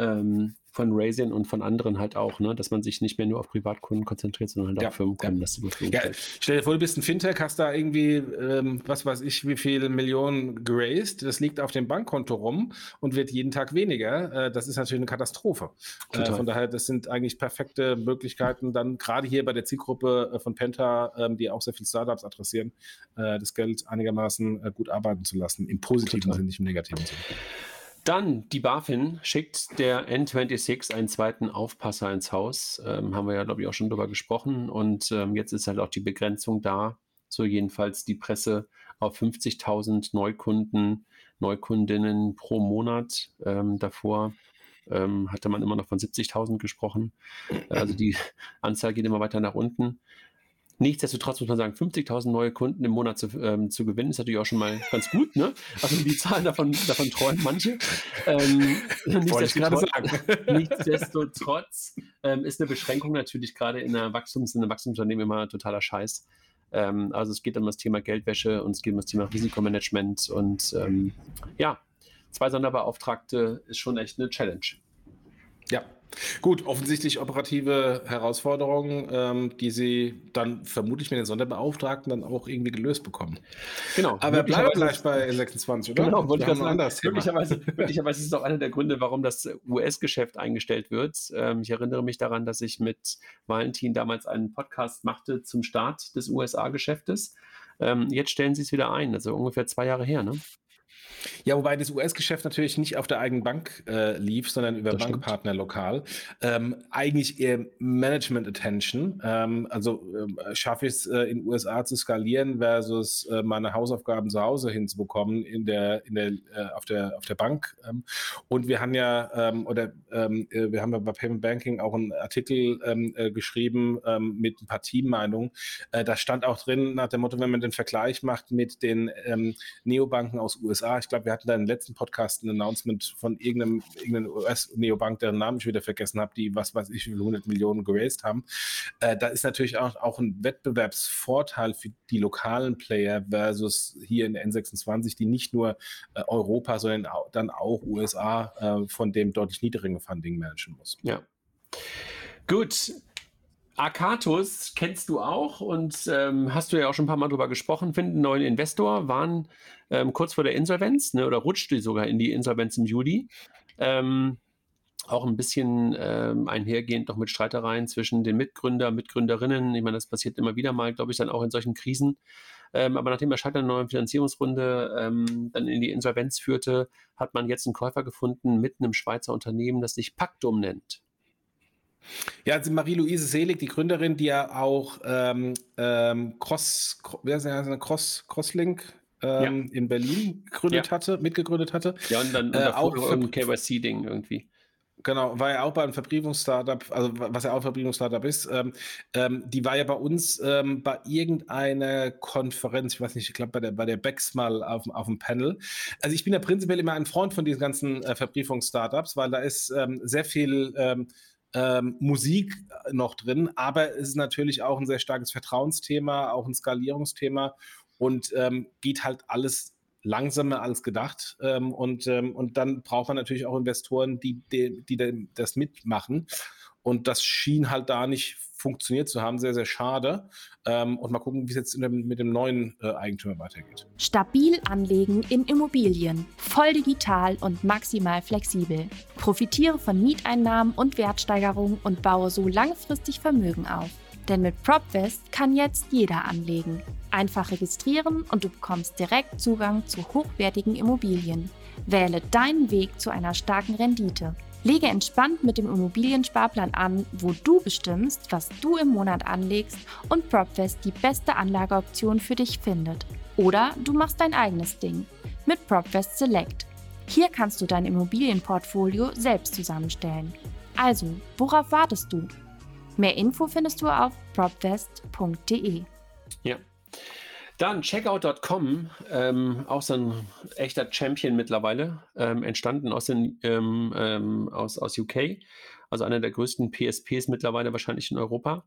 ähm, von Raisin und von anderen halt auch, ne? dass man sich nicht mehr nur auf Privatkunden konzentriert, sondern halt ja, auf Firmenkunden. Ja. Das ja, stell dir vor, du bist ein Fintech, hast da irgendwie, ähm, was weiß ich, wie viele Millionen geraced, das liegt auf dem Bankkonto rum und wird jeden Tag weniger. Äh, das ist natürlich eine Katastrophe. Äh, von daher, das sind eigentlich perfekte Möglichkeiten, dann gerade hier bei der Zielgruppe äh, von Penta, ähm, die auch sehr viele Startups adressieren, äh, das Geld einigermaßen äh, gut arbeiten zu lassen, im positiven Sinne, nicht im negativen Sinne. Dann die BaFin schickt der N26 einen zweiten Aufpasser ins Haus. Ähm, haben wir ja, glaube ich, auch schon drüber gesprochen. Und ähm, jetzt ist halt auch die Begrenzung da, so jedenfalls die Presse auf 50.000 Neukunden, Neukundinnen pro Monat. Ähm, davor ähm, hatte man immer noch von 70.000 gesprochen. Also die Anzahl geht immer weiter nach unten. Nichtsdestotrotz muss man sagen, 50.000 neue Kunden im Monat zu, ähm, zu gewinnen, ist natürlich auch schon mal ganz gut. Ne? Also die Zahlen davon, davon träumen manche. Ähm, nichtsdestotrotz, nichtsdestotrotz ähm, ist eine Beschränkung natürlich gerade in einer Wachstums, in einem Wachstumsunternehmen immer totaler Scheiß. Ähm, also es geht um das Thema Geldwäsche und es geht um das Thema Risikomanagement und ähm, ja, zwei Sonderbeauftragte ist schon echt eine Challenge. Ja, Gut, offensichtlich operative Herausforderungen, ähm, die Sie dann vermutlich mit den Sonderbeauftragten dann auch irgendwie gelöst bekommen. Genau. Aber bleiben gleich bei 26, oder? Genau, wollte ich sagen. anderes Thema. Möglicherweise, möglicherweise ist es auch einer der Gründe, warum das US-Geschäft eingestellt wird. Ähm, ich erinnere mich daran, dass ich mit Valentin damals einen Podcast machte zum Start des USA-Geschäftes. Ähm, jetzt stellen Sie es wieder ein, also ungefähr zwei Jahre her, ne? Ja, wobei das US-Geschäft natürlich nicht auf der eigenen Bank äh, lief, sondern über Das stimmt. Bankpartner lokal. Ähm, eigentlich eher Management Attention. Ähm, also ähm, schaffe ich es äh, in den USA zu skalieren versus äh, meine Hausaufgaben zu Hause hinzubekommen in der, in der, äh, auf, der, auf der Bank. Ähm, und wir haben ja, ähm, oder ähm, äh, wir haben ja bei Payment Banking auch einen Artikel ähm, äh, geschrieben ähm, mit ein paar Teammeinungen. Äh, da stand auch drin nach dem Motto, wenn man den Vergleich macht mit den ähm, Neobanken aus USA. Ich glaube, wir hatten da im letzten Podcast ein Announcement von irgendeinem, irgendeinem US-Neobank, deren Namen ich wieder vergessen habe, die was weiß ich, wie viele 100 Millionen geraced haben. Äh, da ist natürlich auch, auch ein Wettbewerbsvorteil für die lokalen Player versus hier in der N26, die nicht nur äh, Europa, sondern au dann auch USA äh, von dem deutlich niedrigen Funding managen muss. Ja. Gut. Akatus kennst du auch und ähm, hast du ja auch schon ein paar Mal drüber gesprochen, finden einen neuen Investor, waren ähm, kurz vor der Insolvenz ne, oder rutschte sogar in die Insolvenz im Juli. Ähm, auch ein bisschen ähm, einhergehend noch mit Streitereien zwischen den Mitgründer, Mitgründerinnen. Ich meine, das passiert immer wieder mal, glaube ich, dann auch in solchen Krisen. Ähm, aber nachdem der Scheitern einer neuen Finanzierungsrunde ähm, dann in die Insolvenz führte, hat man jetzt einen Käufer gefunden mit einem Schweizer Unternehmen, das sich Pactum nennt. Ja, also Marie-Louise Selig, die Gründerin, die ja auch ähm, ähm, Cross, Cro- wer ist das, Cross, Crosslink ähm, in Berlin gegründet Ja. hatte, mitgegründet hatte. Ja, und dann Äh, und auch auch ein KYC-Ding irgendwie. Genau, war ja auch bei einem Verbriefungsstartup, also was ja auch ein Verbriefungsstartup ist, ähm, ähm, die war ja bei uns ähm, bei irgendeiner Konferenz, ich weiß nicht, ich glaube bei der, bei der Bex mal auf, dem- auf dem Panel. Also ich bin ja prinzipiell immer ein Freund von diesen ganzen äh, Verbriefungsstartups, weil da ist ähm, sehr viel ähm, Musik noch drin, aber es ist natürlich auch ein sehr starkes Vertrauensthema, auch ein Skalierungsthema und ähm, geht halt alles langsamer als gedacht. Ähm, und, ähm, und dann braucht man natürlich auch Investoren, die, die, die das mitmachen. Und das schien halt da nicht funktioniert zu haben. Sehr, sehr schade. Ähm, und mal gucken, wie es jetzt dem, mit dem neuen äh, Eigentümer weitergeht. Stabil anlegen in Immobilien, voll digital und maximal flexibel. Profitiere von Mieteinnahmen und Wertsteigerungen und baue so langfristig Vermögen auf. Denn mit PropVest kann jetzt jeder anlegen. Einfach registrieren und du bekommst direkt Zugang zu hochwertigen Immobilien. Wähle deinen Weg zu einer starken Rendite. Lege entspannt mit dem Immobiliensparplan an, wo du bestimmst, was du im Monat anlegst und PropVest die beste Anlageoption für dich findet. Oder du machst dein eigenes Ding mit PropVest Select. Hier kannst du dein Immobilienportfolio selbst zusammenstellen. Also, worauf wartest du? Mehr Info findest du auf propvest.de. Dann checkout.com, ähm, auch so ein echter Champion mittlerweile, ähm, entstanden aus, den, ähm, ähm, aus, aus UK, also einer der größten PSPs mittlerweile wahrscheinlich in Europa,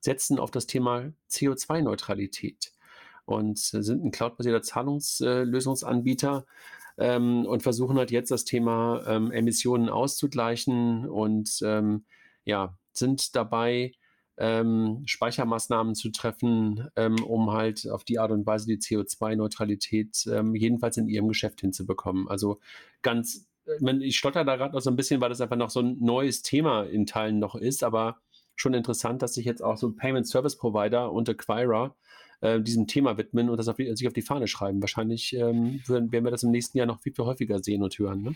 setzen auf das Thema CO2-Neutralität und äh, sind ein cloudbasierter Zahlungslösungsanbieter ähm, und versuchen halt jetzt das Thema ähm, Emissionen auszugleichen und ja, sind dabei, ähm, Speichermaßnahmen zu treffen, ähm, um halt auf die Art und Weise die CO2-Neutralität ähm, jedenfalls in ihrem Geschäft hinzubekommen. Also ganz, ich meine, ich stotter da gerade noch so ein bisschen, weil das einfach noch so ein neues Thema in Teilen noch ist, aber schon interessant, dass sich jetzt auch so Payment Service Provider und Acquirer äh, diesem Thema widmen und das auf die, sich auf die Fahne schreiben. Wahrscheinlich ähm, werden, werden wir das im nächsten Jahr noch viel, viel häufiger sehen und hören. Ne?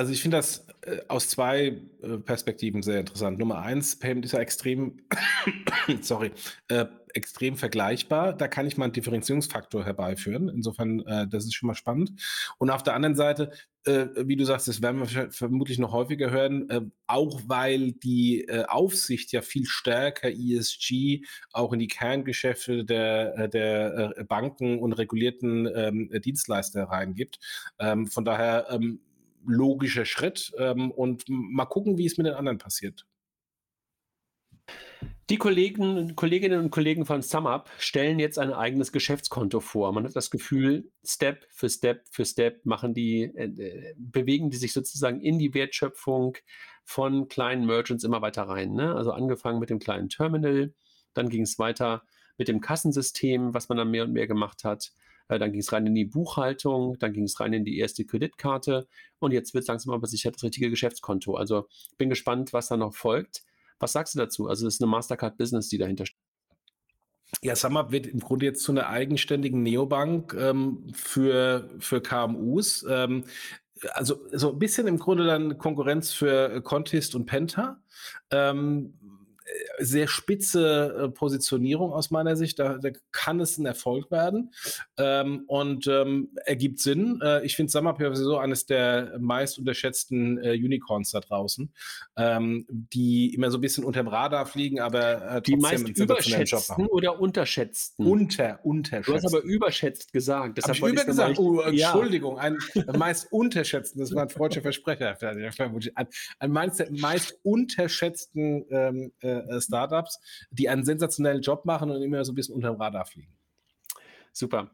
Also ich finde das äh, aus zwei äh, Perspektiven sehr interessant. Nummer eins, Payment ist ja extrem, sorry, äh, extrem vergleichbar. Da kann ich mal einen Differenzierungsfaktor herbeiführen. Insofern, äh, das ist schon mal spannend. Und auf der anderen Seite, äh, wie du sagst, das werden wir ver- vermutlich noch häufiger hören, äh, auch weil die Aufsicht ja viel stärker ESG auch in die Kerngeschäfte der, der Banken und regulierten ähm, Dienstleister reingibt. Ähm, von daher ähm, logischer Schritt ähm, und mal gucken, wie es mit den anderen passiert. Die Kollegen, Kolleginnen und Kollegen von SumUp stellen jetzt ein eigenes Geschäftskonto vor. Man hat das Gefühl, Step für Step für Step machen die, äh, äh, bewegen die sich sozusagen in die Wertschöpfung, von kleinen Merchants immer weiter rein. Ne? Also angefangen mit dem kleinen Terminal, dann ging es weiter mit dem Kassensystem, was man dann mehr und mehr gemacht hat. Äh, dann ging es rein in die Buchhaltung, dann ging es rein in die erste Kreditkarte und jetzt wird langsam aber sicher das richtige Geschäftskonto. Also bin gespannt, was da noch folgt. Was sagst du dazu? Also es ist eine Mastercard Business, die dahinter steht. Ja, SumUp wird im Grunde jetzt zu einer eigenständigen Neobank ähm, für, für KMUs. Ähm, also so ein bisschen im Grunde dann Konkurrenz für Contest und Penta. Ähm, sehr spitze äh, Positionierung aus meiner Sicht. Da, da, kann es ein Erfolg werden ähm, und ähm, ergibt Sinn. Äh, ich finde ja sowieso eines der meist unterschätzten äh, Unicorns da draußen, ähm, die immer so ein bisschen unter dem Radar fliegen, aber äh, die meist überschätzten oder unterschätzten? Unter, unterschätzt. Du hast aber überschätzt gesagt. Deshalb Hab ich übergesagt? Oh, Entschuldigung, ja. ein meist unterschätzten, das war ein freudscher Versprecher. Ein, ein meist, meist unterschätzten ähm, äh, äh, Startups, die einen sensationellen Job machen und immer so ein bisschen unter dem Radar fliegen. Super.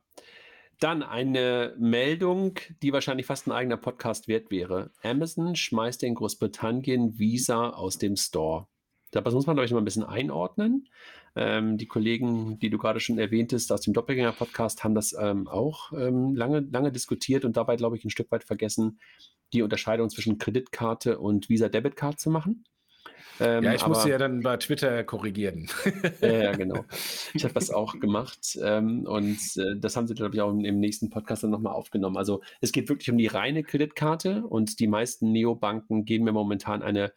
Dann eine Meldung, die wahrscheinlich fast ein eigener Podcast wert wäre. Amazon schmeißt in Großbritannien Visa aus dem Store. Das muss man, glaube ich, mal ein bisschen einordnen. Ähm, die Kollegen, die du gerade schon erwähntest aus dem Doppelgänger-Podcast, haben das ähm, auch ähm, lange, lange diskutiert und dabei, glaube ich, ein Stück weit vergessen, die Unterscheidung zwischen Kreditkarte und Visa-Debit-Card zu machen. Ähm, ja, ich aber, musste ja dann bei Twitter korrigieren. ja, ja, genau. Ich habe das auch gemacht ähm, und äh, das haben sie, glaube ich, auch im, im nächsten Podcast dann nochmal aufgenommen. Also es geht wirklich um die reine Kreditkarte und die meisten Neobanken geben mir momentan eine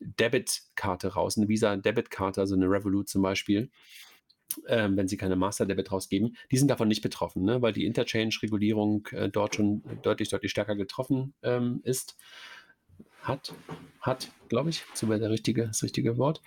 Debitkarte raus, eine Visa-Debitkarte, also eine Revolut zum Beispiel. Ähm, wenn sie keine Master Debit rausgeben, die sind davon nicht betroffen, ne? weil die Interchange-Regulierung äh, dort schon deutlich, deutlich stärker getroffen ähm, ist hat, hat, glaube ich, so wäre der richtige, das richtige Wort.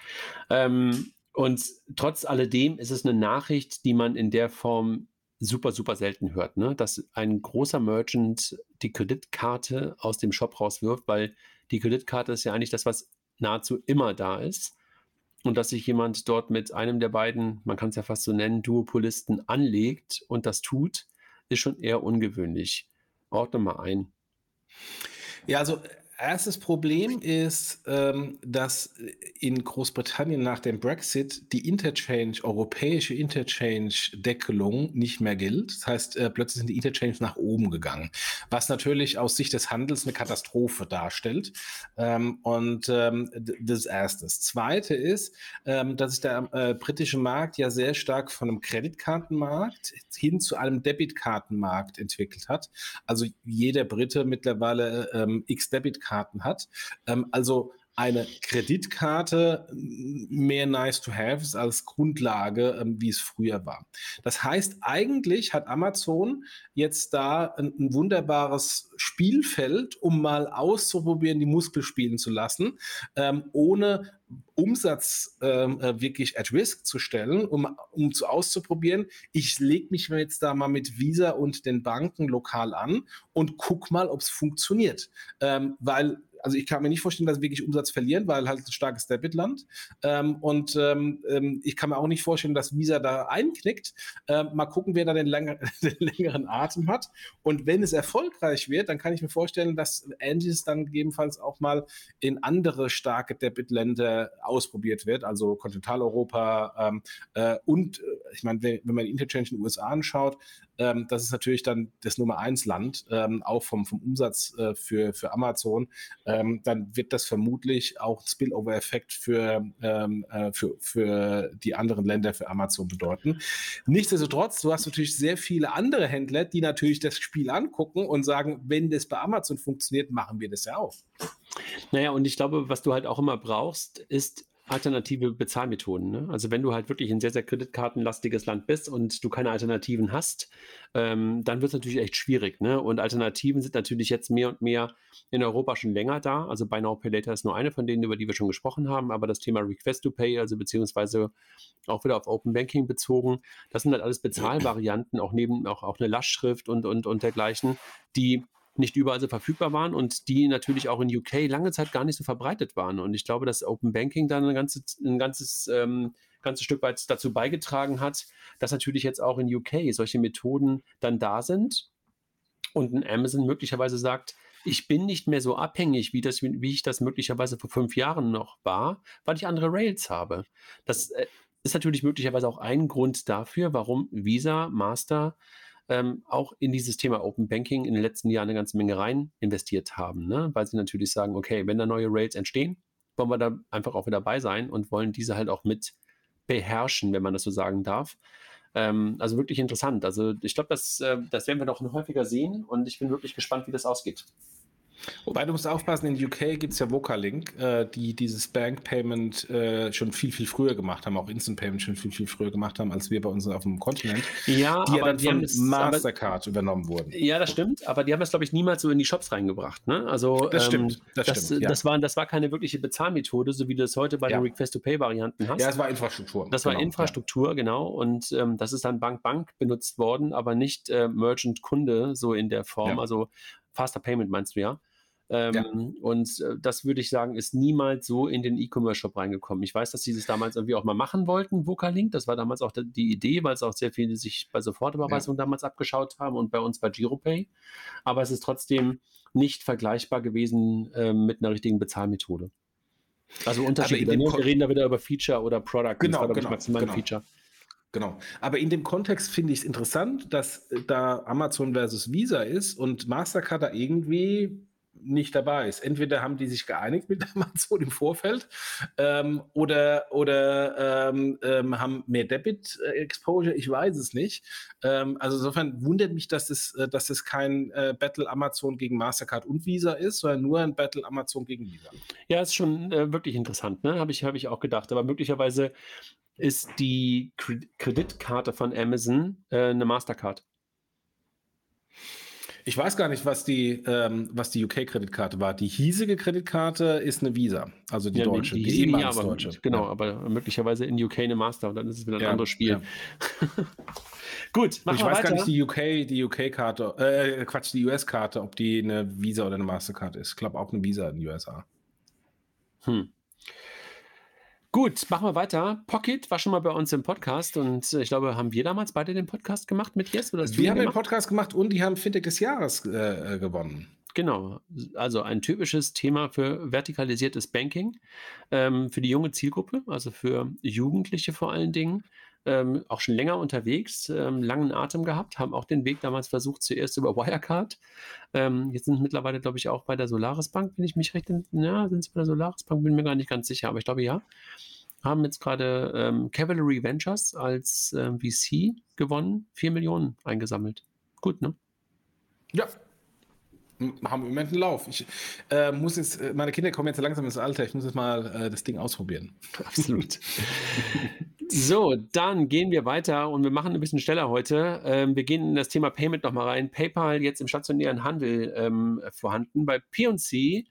Ähm, und trotz alledem ist es eine Nachricht, die man in der Form super, super selten hört, ne? dass ein großer Merchant die Kreditkarte aus dem Shop rauswirft, weil die Kreditkarte ist ja eigentlich das, was nahezu immer da ist. Und dass sich jemand dort mit einem der beiden, man kann es ja fast so nennen, Duopolisten anlegt und das tut, ist schon eher ungewöhnlich. Ordne mal ein. Ja, also erstes Problem ist, ähm, dass in Großbritannien nach dem Brexit die Interchange, europäische Interchange-Deckelung nicht mehr gilt. Das heißt, äh, plötzlich sind die Interchange nach oben gegangen, was natürlich aus Sicht des Handels eine Katastrophe darstellt. Ähm, und ähm, das erste. Das zweite ist, ähm, dass sich der äh, britische Markt ja sehr stark von einem Kreditkartenmarkt hin zu einem Debitkartenmarkt entwickelt hat. Also jeder Brite mittlerweile ähm, X-Debitkarten Kreditkarten hat. Ähm, also eine Kreditkarte mehr nice to have als Grundlage, ähm, wie es früher war. Das heißt, eigentlich hat Amazon jetzt da ein, ein, wunderbares Spielfeld, um mal auszuprobieren, die Muskel spielen zu lassen, ähm, ohne Umsatz ähm, äh, wirklich at risk zu stellen, um, um zu auszuprobieren, ich lege mich jetzt da mal mit Visa und den Banken lokal an und guck mal, ob es funktioniert. Ähm, weil also ich kann mir nicht vorstellen, dass sie wirklich Umsatz verlieren, weil halt ein starkes Debitland. Ähm, und ähm, ähm, ich kann mir auch nicht vorstellen, dass Visa da einknickt. Ähm, mal gucken, wer da den, länger, den, längeren Atem hat. Und wenn es erfolgreich wird, dann kann ich mir vorstellen, dass Antis dann gegebenenfalls auch mal in andere starke Debitländer ausprobiert wird, also Kontinentaleuropa ähm, äh, und äh, ich meine, wenn, wenn man die Interchange in den USA anschaut, ähm, das ist natürlich dann das Nummer eins Land, ähm, auch vom, vom Umsatz äh, für, für Amazon. Ähm, dann wird das vermutlich auch Spillover-Effekt für, ähm, äh, für, für die anderen Länder für Amazon bedeuten. Nichtsdestotrotz, du hast natürlich sehr viele andere Händler, die natürlich das Spiel angucken und sagen, wenn das bei Amazon funktioniert, machen wir das ja auch. Naja, und ich glaube, was du halt auch immer brauchst, ist alternative Bezahlmethoden. Ne? Also wenn du halt wirklich ein sehr, sehr kreditkartenlastiges Land bist und du keine Alternativen hast, ähm, dann wird es natürlich echt schwierig. Ne? Und Alternativen sind natürlich jetzt mehr und mehr in Europa schon länger da. Also Buy Now Pay Later ist nur eine von denen, über die wir schon gesprochen haben, aber das Thema Request to Pay, also beziehungsweise auch wieder auf Open Banking bezogen, das sind halt alles Bezahlvarianten, auch neben auch, auch eine Lastschrift und, und, und dergleichen, die nicht überall so verfügbar waren und die natürlich auch in UK lange Zeit gar nicht so verbreitet waren. Und ich glaube, dass Open Banking dann ein, ganze, ein ganzes, ähm, ganzes Stück weit dazu beigetragen hat, dass natürlich jetzt auch in UK solche Methoden dann da sind und ein Amazon möglicherweise sagt, ich bin nicht mehr so abhängig, wie, das, wie ich das möglicherweise vor fünf Jahren noch war, weil ich andere Rails habe. Das äh, ist natürlich möglicherweise auch ein Grund dafür, warum Visa, Master ähm, auch in dieses Thema Open Banking in den letzten Jahren eine ganze Menge rein investiert haben, ne? weil sie natürlich sagen, okay, wenn da neue Rails entstehen, wollen wir da einfach auch wieder dabei sein und wollen diese halt auch mit beherrschen, wenn man das so sagen darf. Ähm, also wirklich interessant. Also ich glaube, das, äh, das werden wir noch häufiger sehen und ich bin wirklich gespannt, wie das ausgeht. Wobei du musst aufpassen, in UK gibt es ja Vocalink, äh, die dieses Bank Payment äh, schon viel, viel früher gemacht haben, auch Instant Payment schon viel, viel früher gemacht haben, als wir bei uns auf dem Kontinent. Ja, die aber ja dann die von haben es- Mastercard übernommen wurden. Ja, das stimmt, aber die haben das, glaube ich, niemals so in die Shops reingebracht. Ne? Also, Das ähm, stimmt, das das, stimmt, ja. das, war, das war keine wirkliche Bezahlmethode, so wie du es heute bei Ja. den Request-to-Pay-Varianten hast. Ja, es war Infrastruktur. Das war Genau, Infrastruktur, genau. Und ähm, das ist dann Bank-Bank benutzt worden, aber nicht äh, Merchant-Kunde, so in der Form. Also Faster Payment meinst du ja. Ähm, Ja. Und äh, das würde ich sagen, ist niemals so in den E-Commerce-Shop reingekommen. Ich weiß, dass sie das damals irgendwie auch mal machen wollten, Vocalink. Das war damals auch die- Idee, weil es auch sehr viele sich bei Sofortüberweisung damals abgeschaut haben und bei uns bei GiroPay. Aber es ist trotzdem nicht vergleichbar gewesen ähm, mit einer richtigen Bezahlmethode. Also dem Ne? Wir reden da wieder über Feature oder Product. Das Genau, war, glaub ich, genau, maximal genau. Feature. Genau. Aber in dem Kontext finde ich es interessant, dass äh, da Amazon versus Visa ist und Mastercard da irgendwie nicht dabei ist. Entweder haben die sich geeinigt mit Amazon im Vorfeld ähm, oder, oder ähm, ähm, haben mehr Debit-Exposure, ich weiß es nicht. Ähm, also insofern wundert mich, dass es, äh, dass es kein äh, Battle Amazon gegen Mastercard und Visa ist, sondern nur ein Battle Amazon gegen Visa. Ja, ist schon äh, wirklich interessant, ne? Habe ich, hab ich auch gedacht. Aber möglicherweise ist die Kre Kreditkarte von Amazon äh, eine Mastercard. Ich weiß gar nicht, was die, ähm, was die UK-Kreditkarte war. Die hiesige Kreditkarte ist eine Visa, also die Ja, deutsche, die, die, ja, ehemals aber, deutsche. Genau, Ja. aber möglicherweise in UK eine Master und dann ist es wieder ein Ja, anderes Spiel. ja. Gut, machen Ich wir weiß weiter. gar nicht, die UK, die UK-Karte, äh, Quatsch, die US-Karte, ob die eine Visa oder eine Mastercard ist. Ich glaube auch eine Visa in den USA. Hm. Gut, machen wir weiter. Pocket war schon mal bei uns im Podcast und äh, ich glaube, haben wir damals beide den Podcast gemacht mit Yes? Oder hast Wir haben den gemacht? Podcast gemacht und die haben Fintech des Jahres äh, äh, gewonnen. Genau, also ein typisches Thema für vertikalisiertes Banking, ähm, für die junge Zielgruppe, also für Jugendliche vor allen Dingen, ähm, auch schon länger unterwegs, ähm, langen Atem gehabt, haben auch den Weg damals versucht, zuerst über Wirecard. Ähm, jetzt sind mittlerweile, glaube ich, auch bei der Solaris Bank, wenn ich mich recht, ja, sind sie bei der Solaris Bank, bin mir gar nicht ganz sicher, aber ich glaube ja. Haben jetzt gerade ähm, Cavalry Ventures als ähm, VC gewonnen, 4 Millionen eingesammelt. Gut, ne? Ja. Haben im Moment einen Lauf. Ich äh, muss jetzt, äh, meine Kinder kommen jetzt langsam ins Alter, ich muss jetzt mal äh, das Ding ausprobieren. Absolut. so, dann gehen wir weiter und wir machen ein bisschen schneller heute. Ähm, wir gehen in das Thema Payment nochmal rein. PayPal jetzt im stationären Handel ähm, vorhanden. Bei P&C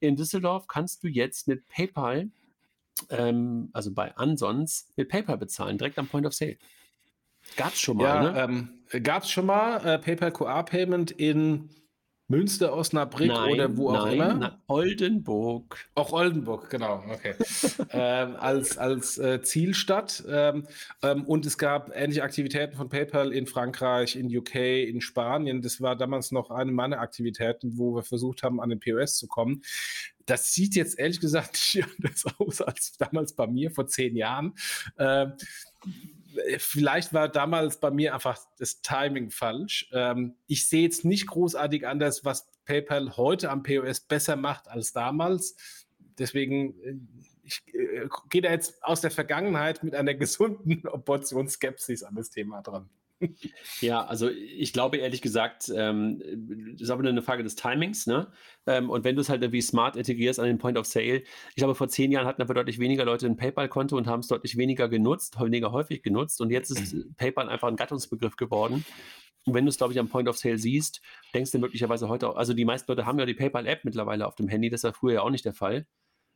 in Düsseldorf kannst du jetzt mit PayPal, ähm, also bei Ansons, mit PayPal bezahlen, direkt am Point of Sale. Gab es schon mal, Ja, ne? ähm, gab es schon mal äh, PayPal QR Payment in Münster, Osnabrück oder wo auch nein, immer? na, Oldenburg. Auch Oldenburg, genau, okay. ähm, als als äh, Zielstadt. Ähm, ähm, und es gab ähnliche Aktivitäten von PayPal in Frankreich, in UK, in Spanien. Das war damals noch eine meiner Aktivitäten, wo wir versucht haben, an den POS zu kommen. Das sieht jetzt ehrlich gesagt nicht anders aus als damals bei mir vor zehn Jahren. Ähm, Vielleicht war damals bei mir einfach das Timing falsch. Ähm, ich sehe jetzt nicht großartig anders, was PayPal heute am POS besser macht als damals. Deswegen, äh, ich äh, gehe da jetzt aus der Vergangenheit mit einer gesunden Portion Skepsis an das Thema dran. Ja, also ich glaube ehrlich gesagt, ähm, das ist aber nur eine Frage des Timings, ne? Ähm, und wenn du es halt irgendwie smart integrierst an den Point of Sale, ich glaube, vor zehn Jahren hatten aber deutlich weniger Leute ein PayPal-Konto und haben es deutlich weniger genutzt, weniger häufig genutzt. Und jetzt ist PayPal einfach ein Gattungsbegriff geworden. Und wenn du es, glaube ich, am Point of Sale siehst, denkst du möglicherweise heute auch, also die meisten Leute haben ja die PayPal-App mittlerweile auf dem Handy, das war früher ja auch nicht der Fall.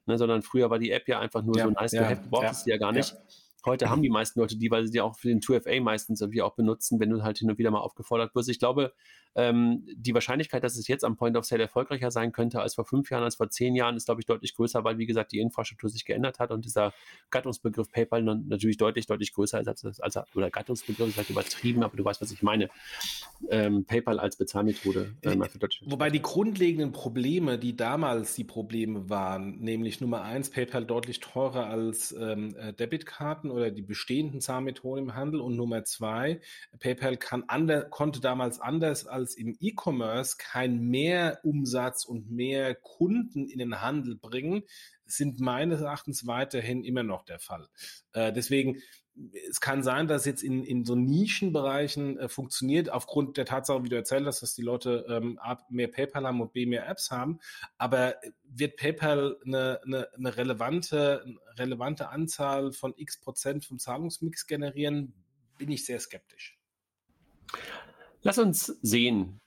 Ne, sondern früher war die App ja einfach nur Ja, so nice to ja, have, du brauchtest ja, ja gar nicht. Heute haben die meisten Leute die, weil sie die auch für den 2FA meistens irgendwie auch benutzen, wenn du halt hin und wieder mal aufgefordert wirst. Ich glaube, ähm, die Wahrscheinlichkeit, dass es jetzt am Point of Sale erfolgreicher sein könnte als vor fünf Jahren, als vor zehn Jahren, ist, glaube ich, deutlich größer, weil, wie gesagt, die Infrastruktur sich geändert hat und dieser Gattungsbegriff PayPal natürlich deutlich, deutlich größer ist als, als oder Gattungsbegriff ist halt übertrieben, aber du weißt, was ich meine. Ähm, PayPal als Bezahlmethode. Ähm, Wobei die grundlegenden Probleme, die damals die Probleme waren, nämlich Nummer eins, PayPal deutlich teurer als ähm, äh, Debitkarten oder die bestehenden Zahlmethoden im Handel und Nummer zwei, PayPal kann ander, konnte damals anders als im E-Commerce kein mehr Umsatz und mehr Kunden in den Handel bringen, sind meines Erachtens weiterhin immer noch der Fall. Äh, deswegen es kann sein, dass jetzt in, in so Nischenbereichen äh, funktioniert, aufgrund der Tatsache, wie du erzählt hast, dass die Leute ähm, A, mehr PayPal haben und B, mehr Apps haben. Aber wird PayPal eine, eine, eine relevante, eine relevante Anzahl von x Prozent vom Zahlungsmix generieren, bin ich sehr skeptisch. Lass uns sehen.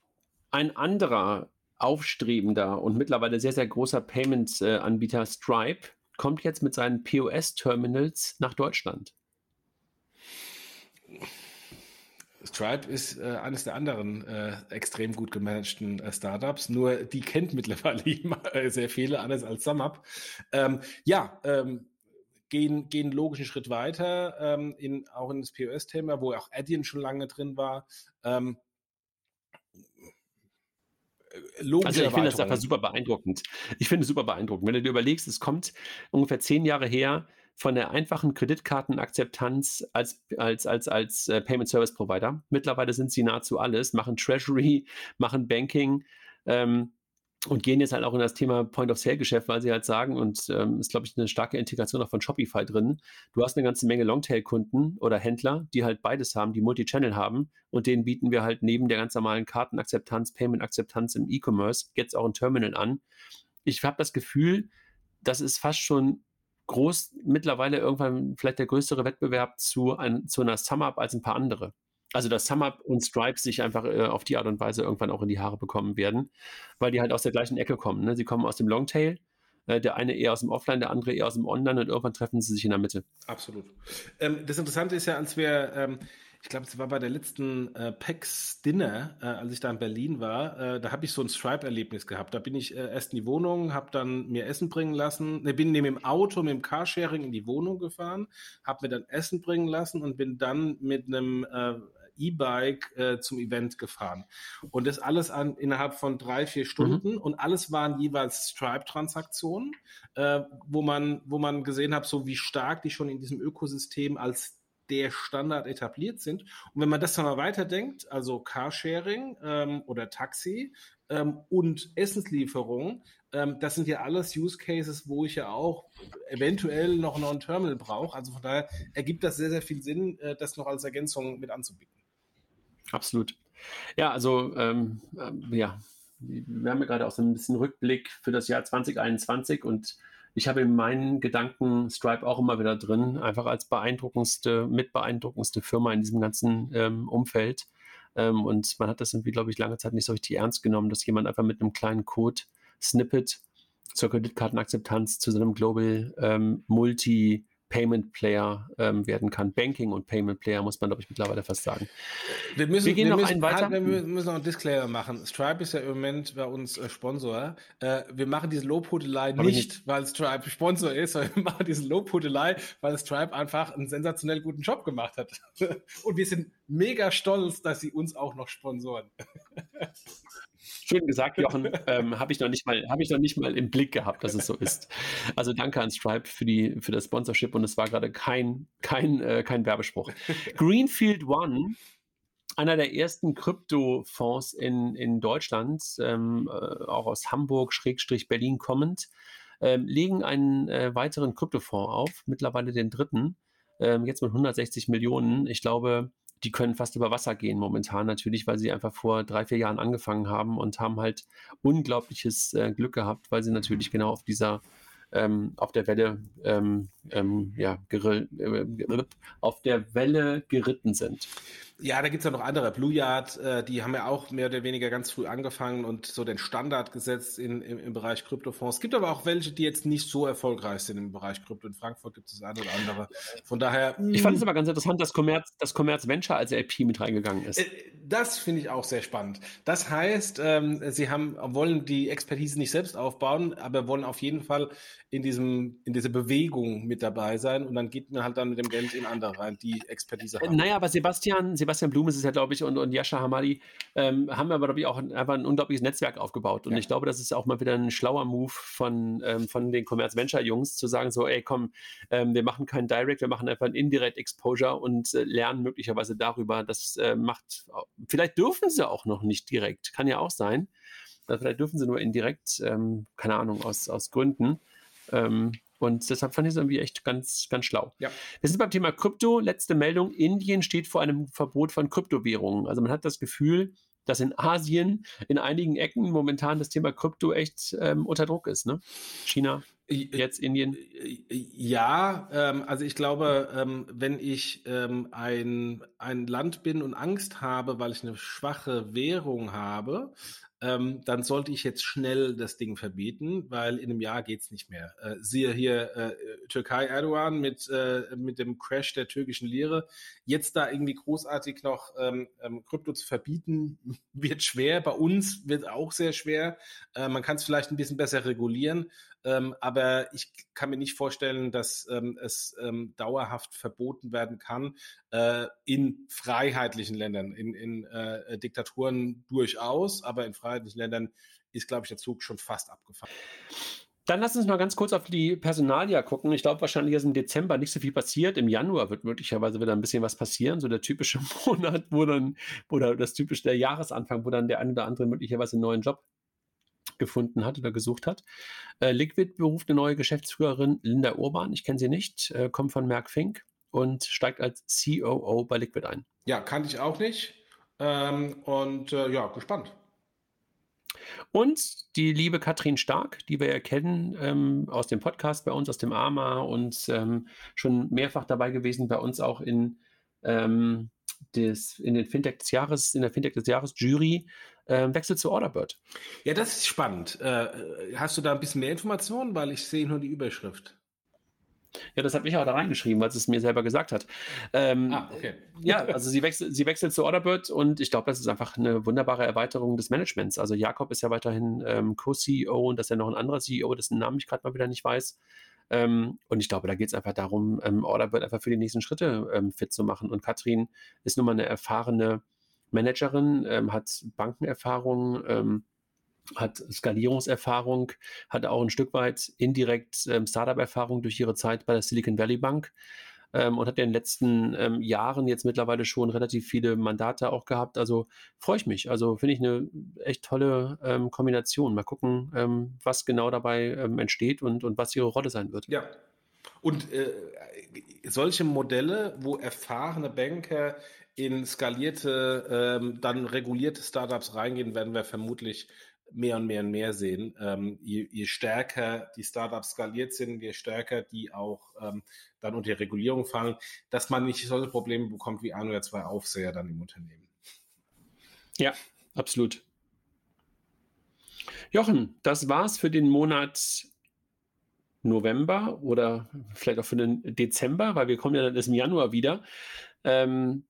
Ein anderer aufstrebender und mittlerweile sehr, sehr großer Payment-Anbieter Stripe kommt jetzt mit seinen POS-Terminals nach Deutschland. Stripe ist äh, eines der anderen äh, extrem gut gemanagten äh, Startups, nur die kennt mittlerweile äh, sehr viele, anders als SumUp. Ähm, ja, ähm, gehen, gehen logischen Schritt weiter, ähm, in, auch in das POS-Thema, wo auch Adyen schon lange drin war. Ähm, also ich finde das einfach super beeindruckend. Ich finde es super beeindruckend. Wenn du dir überlegst, es kommt ungefähr zehn Jahre her von der einfachen Kreditkartenakzeptanz als, als, als, als äh, Payment Service Provider. Mittlerweile sind sie nahezu alles, machen Treasury, machen Banking. Ähm, und gehen jetzt halt auch in das Thema Point-of-Sale-Geschäft, weil sie halt sagen, und ähm, ist, glaube ich, eine starke Integration auch von Shopify drin, du hast eine ganze Menge Longtail-Kunden oder Händler, die halt beides haben, die Multi-Channel haben und denen bieten wir halt neben der ganz normalen Kartenakzeptanz, Payment-Akzeptanz im E-Commerce jetzt auch ein Terminal an. Ich habe das Gefühl, das ist fast schon groß, mittlerweile irgendwann vielleicht der größere Wettbewerb zu, ein, zu einer SumUp als ein paar andere. Also dass SumUp und Stripe sich einfach äh, auf die Art und Weise irgendwann auch in die Haare bekommen werden, weil die halt aus der gleichen Ecke kommen. Ne? Sie kommen aus dem Longtail, äh, der eine eher aus dem Offline, der andere eher aus dem Online und irgendwann treffen sie sich in der Mitte. Absolut. Ähm, das Interessante ist ja, als wir, ähm, ich glaube, es war bei der letzten äh, PEX Dinner, äh, als ich da in Berlin war, äh, da habe ich so ein Stripe-Erlebnis gehabt. Da bin ich äh, erst in die Wohnung, habe dann mir Essen bringen lassen, ne, bin neben dem Auto mit dem Carsharing in die Wohnung gefahren, habe mir dann Essen bringen lassen und bin dann mit einem äh, E-Bike äh, zum Event gefahren. Und das alles an, innerhalb von drei, vier Stunden mhm. und alles waren jeweils Stripe-Transaktionen, äh, wo man, wo man gesehen hat, so wie stark die schon in diesem Ökosystem als der Standard etabliert sind. Und wenn man das dann mal weiterdenkt, also Carsharing ähm, oder Taxi ähm, und Essenslieferung, ähm, das sind ja alles Use Cases, wo ich ja auch eventuell noch ein Terminal brauche. Also von daher ergibt das sehr, sehr viel Sinn, äh, das noch als Ergänzung mit anzubieten. Absolut. Ja, also ähm, äh, ja, wir haben ja gerade auch so ein bisschen Rückblick für das Jahr 2021 und ich habe in meinen Gedanken Stripe auch immer wieder drin, einfach als beeindruckendste, mit beeindruckendste Firma in diesem ganzen ähm, Umfeld. Ähm, und man hat das irgendwie, glaube ich, lange Zeit nicht so richtig ernst genommen, dass jemand einfach mit einem kleinen Code-Snippet zur Kreditkartenakzeptanz zu so einem Global ähm, Multi- Payment Player ähm, werden kann. Banking und Payment Player muss man, glaube ich, mittlerweile fast sagen. Wir, müssen, wir gehen wir noch müssen, einen weiter. Wir müssen noch einen Disclaimer machen. Stripe ist ja im Moment bei uns äh, Sponsor. Äh, wir machen diese Lobhudelei nicht, nicht, weil Stripe Sponsor ist, sondern wir machen diese Lobhudelei, weil Stripe einfach einen sensationell guten Job gemacht hat. und wir sind mega stolz, dass sie uns auch noch sponsoren. Schön gesagt, Jochen. ähm, habe ich noch nicht mal, habe ich noch nicht mal im Blick gehabt, dass es so ist. Also danke an Stripe für die für das Sponsorship und es war gerade kein kein äh, kein Werbespruch. Greenfield One, einer der ersten Kryptofonds in in Deutschland, ähm, äh, auch aus Hamburg Schrägstrich Berlin kommend, ähm, legen einen äh, weiteren Kryptofonds auf, mittlerweile den dritten, ähm, jetzt mit 160 Millionen. Ich glaube die können fast über Wasser gehen momentan natürlich, weil sie einfach vor drei, vier Jahren angefangen haben und haben halt unglaubliches äh, Glück gehabt, weil sie natürlich genau auf dieser ähm, auf der Welle ähm, ähm, ja, äh, auf der Welle geritten sind. Ja, da gibt es ja noch andere. Blue Yard, äh, die haben ja auch mehr oder weniger ganz früh angefangen und so den Standard gesetzt in, im, im Bereich Kryptofonds. Es gibt aber auch welche, die jetzt nicht so erfolgreich sind im Bereich Krypto. In Frankfurt gibt es eine oder andere. Von daher. Ich fand es aber ganz interessant, dass Commerz, dass Commerz Venture als LP mit reingegangen ist. Äh, das finde ich auch sehr spannend. Das heißt, ähm, sie haben, wollen die Expertise nicht selbst aufbauen, aber wollen auf jeden Fall in diesem, in dieser Bewegung mit dabei sein und dann geht man halt dann mit dem Geld in andere rein, die Expertise haben. Naja, aber Sebastian, Sebastian Blum ist es ja, glaube ich, und, und Yasha Hamadi ähm, haben aber, glaube ich, auch einfach ein unglaubliches Netzwerk aufgebaut. Und ja. ich glaube, das ist auch mal wieder ein schlauer Move von, ähm, von den Commerce Venture Jungs, zu sagen so, ey, komm, ähm, wir machen keinen Direct, wir machen einfach ein Indirect Exposure und äh, lernen möglicherweise darüber. Das äh, macht, vielleicht dürfen sie auch noch nicht direkt, kann ja auch sein. Vielleicht dürfen sie nur indirekt, ähm, keine Ahnung, aus, aus Gründen. Ähm, und deshalb fand ich es irgendwie echt ganz, ganz schlau. Ja. Wir sind beim Thema Krypto. Letzte Meldung. Indien steht vor einem Verbot von Kryptowährungen. Also man hat das Gefühl, dass in Asien in einigen Ecken momentan das Thema Krypto echt ähm, unter Druck ist. Ne? China, jetzt Indien. Ja, ähm, also ich glaube, ähm, wenn ich ähm, ein, ein Land bin und Angst habe, weil ich eine schwache Währung habe, ähm, dann sollte ich jetzt schnell das Ding verbieten, weil in einem Jahr geht's nicht mehr. Äh, siehe hier äh, Türkei Erdogan mit, äh, mit dem Crash der türkischen Lire. Jetzt da irgendwie großartig noch ähm, ähm, Krypto zu verbieten, wird schwer. Bei uns wird auch sehr schwer. Äh, man kann es vielleicht ein bisschen besser regulieren, ähm, aber ich kann mir nicht vorstellen, dass ähm, es ähm, dauerhaft verboten werden kann äh, in freiheitlichen Ländern, in, in äh, Diktaturen durchaus, aber in freiheitlichen Ländern ist, glaube ich, der Zug schon fast abgefahren. Dann lass uns mal ganz kurz auf die Personalia gucken. Ich glaube, wahrscheinlich ist im Dezember nicht so viel passiert. Im Januar wird möglicherweise wieder ein bisschen was passieren. So der typische Monat, wo dann, oder das typische der Jahresanfang, wo dann der eine oder andere möglicherweise einen neuen Job gefunden hat oder gesucht hat. Äh, Liquid beruft eine neue Geschäftsführerin, Linda Urban. Ich kenne sie nicht, äh, kommt von Merck Fink und steigt als COO bei Liquid ein. Ja, kannte ich auch nicht. Ähm, und äh, ja, gespannt. Und die liebe Katrin Stark, die wir ja kennen ähm, aus dem Podcast bei uns, aus dem AMA und ähm, schon mehrfach dabei gewesen bei uns auch in, ähm, des, in den Fintech des Jahres, in der Fintech des Jahres Jury, äh, wechselt zu Orderbird. Ja, das ist spannend. Äh, hast du da ein bisschen mehr Informationen? Weil ich sehe nur die Überschrift. Ja, das habe ich auch da reingeschrieben, weil es mir selber gesagt hat. Ähm, ah, okay. Ja, also sie, wechsel, sie wechselt zu Orderbird und ich glaube, das ist einfach eine wunderbare Erweiterung des Managements. Also Jakob ist ja weiterhin ähm, Co-CEO und das ist ja noch ein anderer CEO, dessen Namen ich gerade mal wieder nicht weiß. Ähm, und ich glaube, da geht es einfach darum, ähm, Orderbird einfach für die nächsten Schritte ähm, fit zu machen. Und Katrin ist nun mal eine erfahrene Managerin, ähm, hat Bankenerfahrung, ähm, hat Skalierungserfahrung, hat auch ein Stück weit indirekt ähm, Startup-Erfahrung durch ihre Zeit bei der Silicon Valley Bank ähm, und hat in den letzten ähm, Jahren jetzt mittlerweile schon relativ viele Mandate auch gehabt. Also freue ich mich. Also finde ich eine echt tolle ähm, Kombination. Mal gucken, ähm, was genau dabei ähm, entsteht und, und was ihre Rolle sein wird. Ja. Und äh, solche Modelle, wo erfahrene Banker in skalierte, ähm, dann regulierte Startups reingehen, werden wir vermutlich mehr und mehr und mehr sehen. Ähm, je, je, stärker die Startups skaliert sind, je stärker die auch ähm, dann unter Regulierung fallen, dass man nicht solche Probleme bekommt wie ein oder zwei Aufseher dann im Unternehmen. Ja, absolut. Jochen, das war's für den Monat November oder vielleicht auch für den Dezember, weil wir kommen ja dann erst im Januar wieder. Ähm,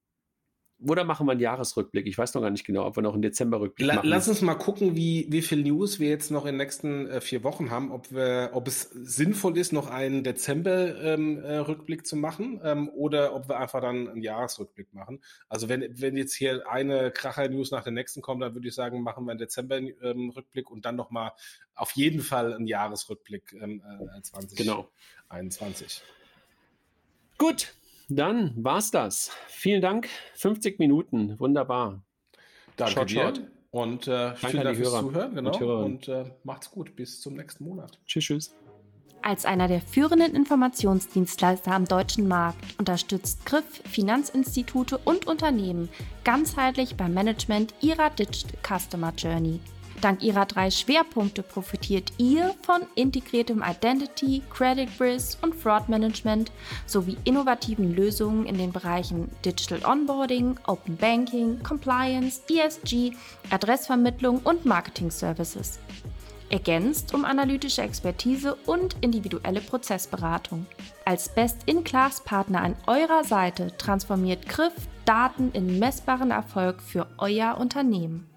oder machen wir einen Jahresrückblick? Ich weiß noch gar nicht genau, ob wir noch einen Dezemberrückblick La machen. Lass uns mal gucken, wie, wie viel News wir jetzt noch in den nächsten äh, vier Wochen haben, ob wir, ob es sinnvoll ist, noch einen Dezember-Rückblick ähm, äh, zu machen ähm, oder ob wir einfach dann einen Jahresrückblick machen. Also wenn, wenn jetzt hier eine Kracher-News nach der nächsten kommt, dann würde ich sagen, machen wir einen Dezember-Rückblick ähm, und dann nochmal auf jeden Fall einen Jahresrückblick ähm, äh, 2021. Genau. Gut, dann war's das. Vielen Dank. 50 Minuten. Wunderbar. Danke short, dir. Short. Und äh, vielen Dank fürs Zuhören. Genau. Und, und äh, macht's gut. Bis zum nächsten Monat. Tschüss, tschüss. Als einer der führenden Informationsdienstleister am deutschen Markt unterstützt Griff Finanzinstitute und Unternehmen ganzheitlich beim Management ihrer Digital Customer Journey. Dank ihrer drei Schwerpunkte profitiert ihr von integriertem Identity, Credit Risk und Fraud Management sowie innovativen Lösungen in den Bereichen Digital Onboarding, Open Banking, Compliance, ESG, Adressvermittlung und Marketing Services. Ergänzt um analytische Expertise und individuelle Prozessberatung. Als Best-in-Class-Partner an eurer Seite transformiert Griff Daten in messbaren Erfolg für euer Unternehmen.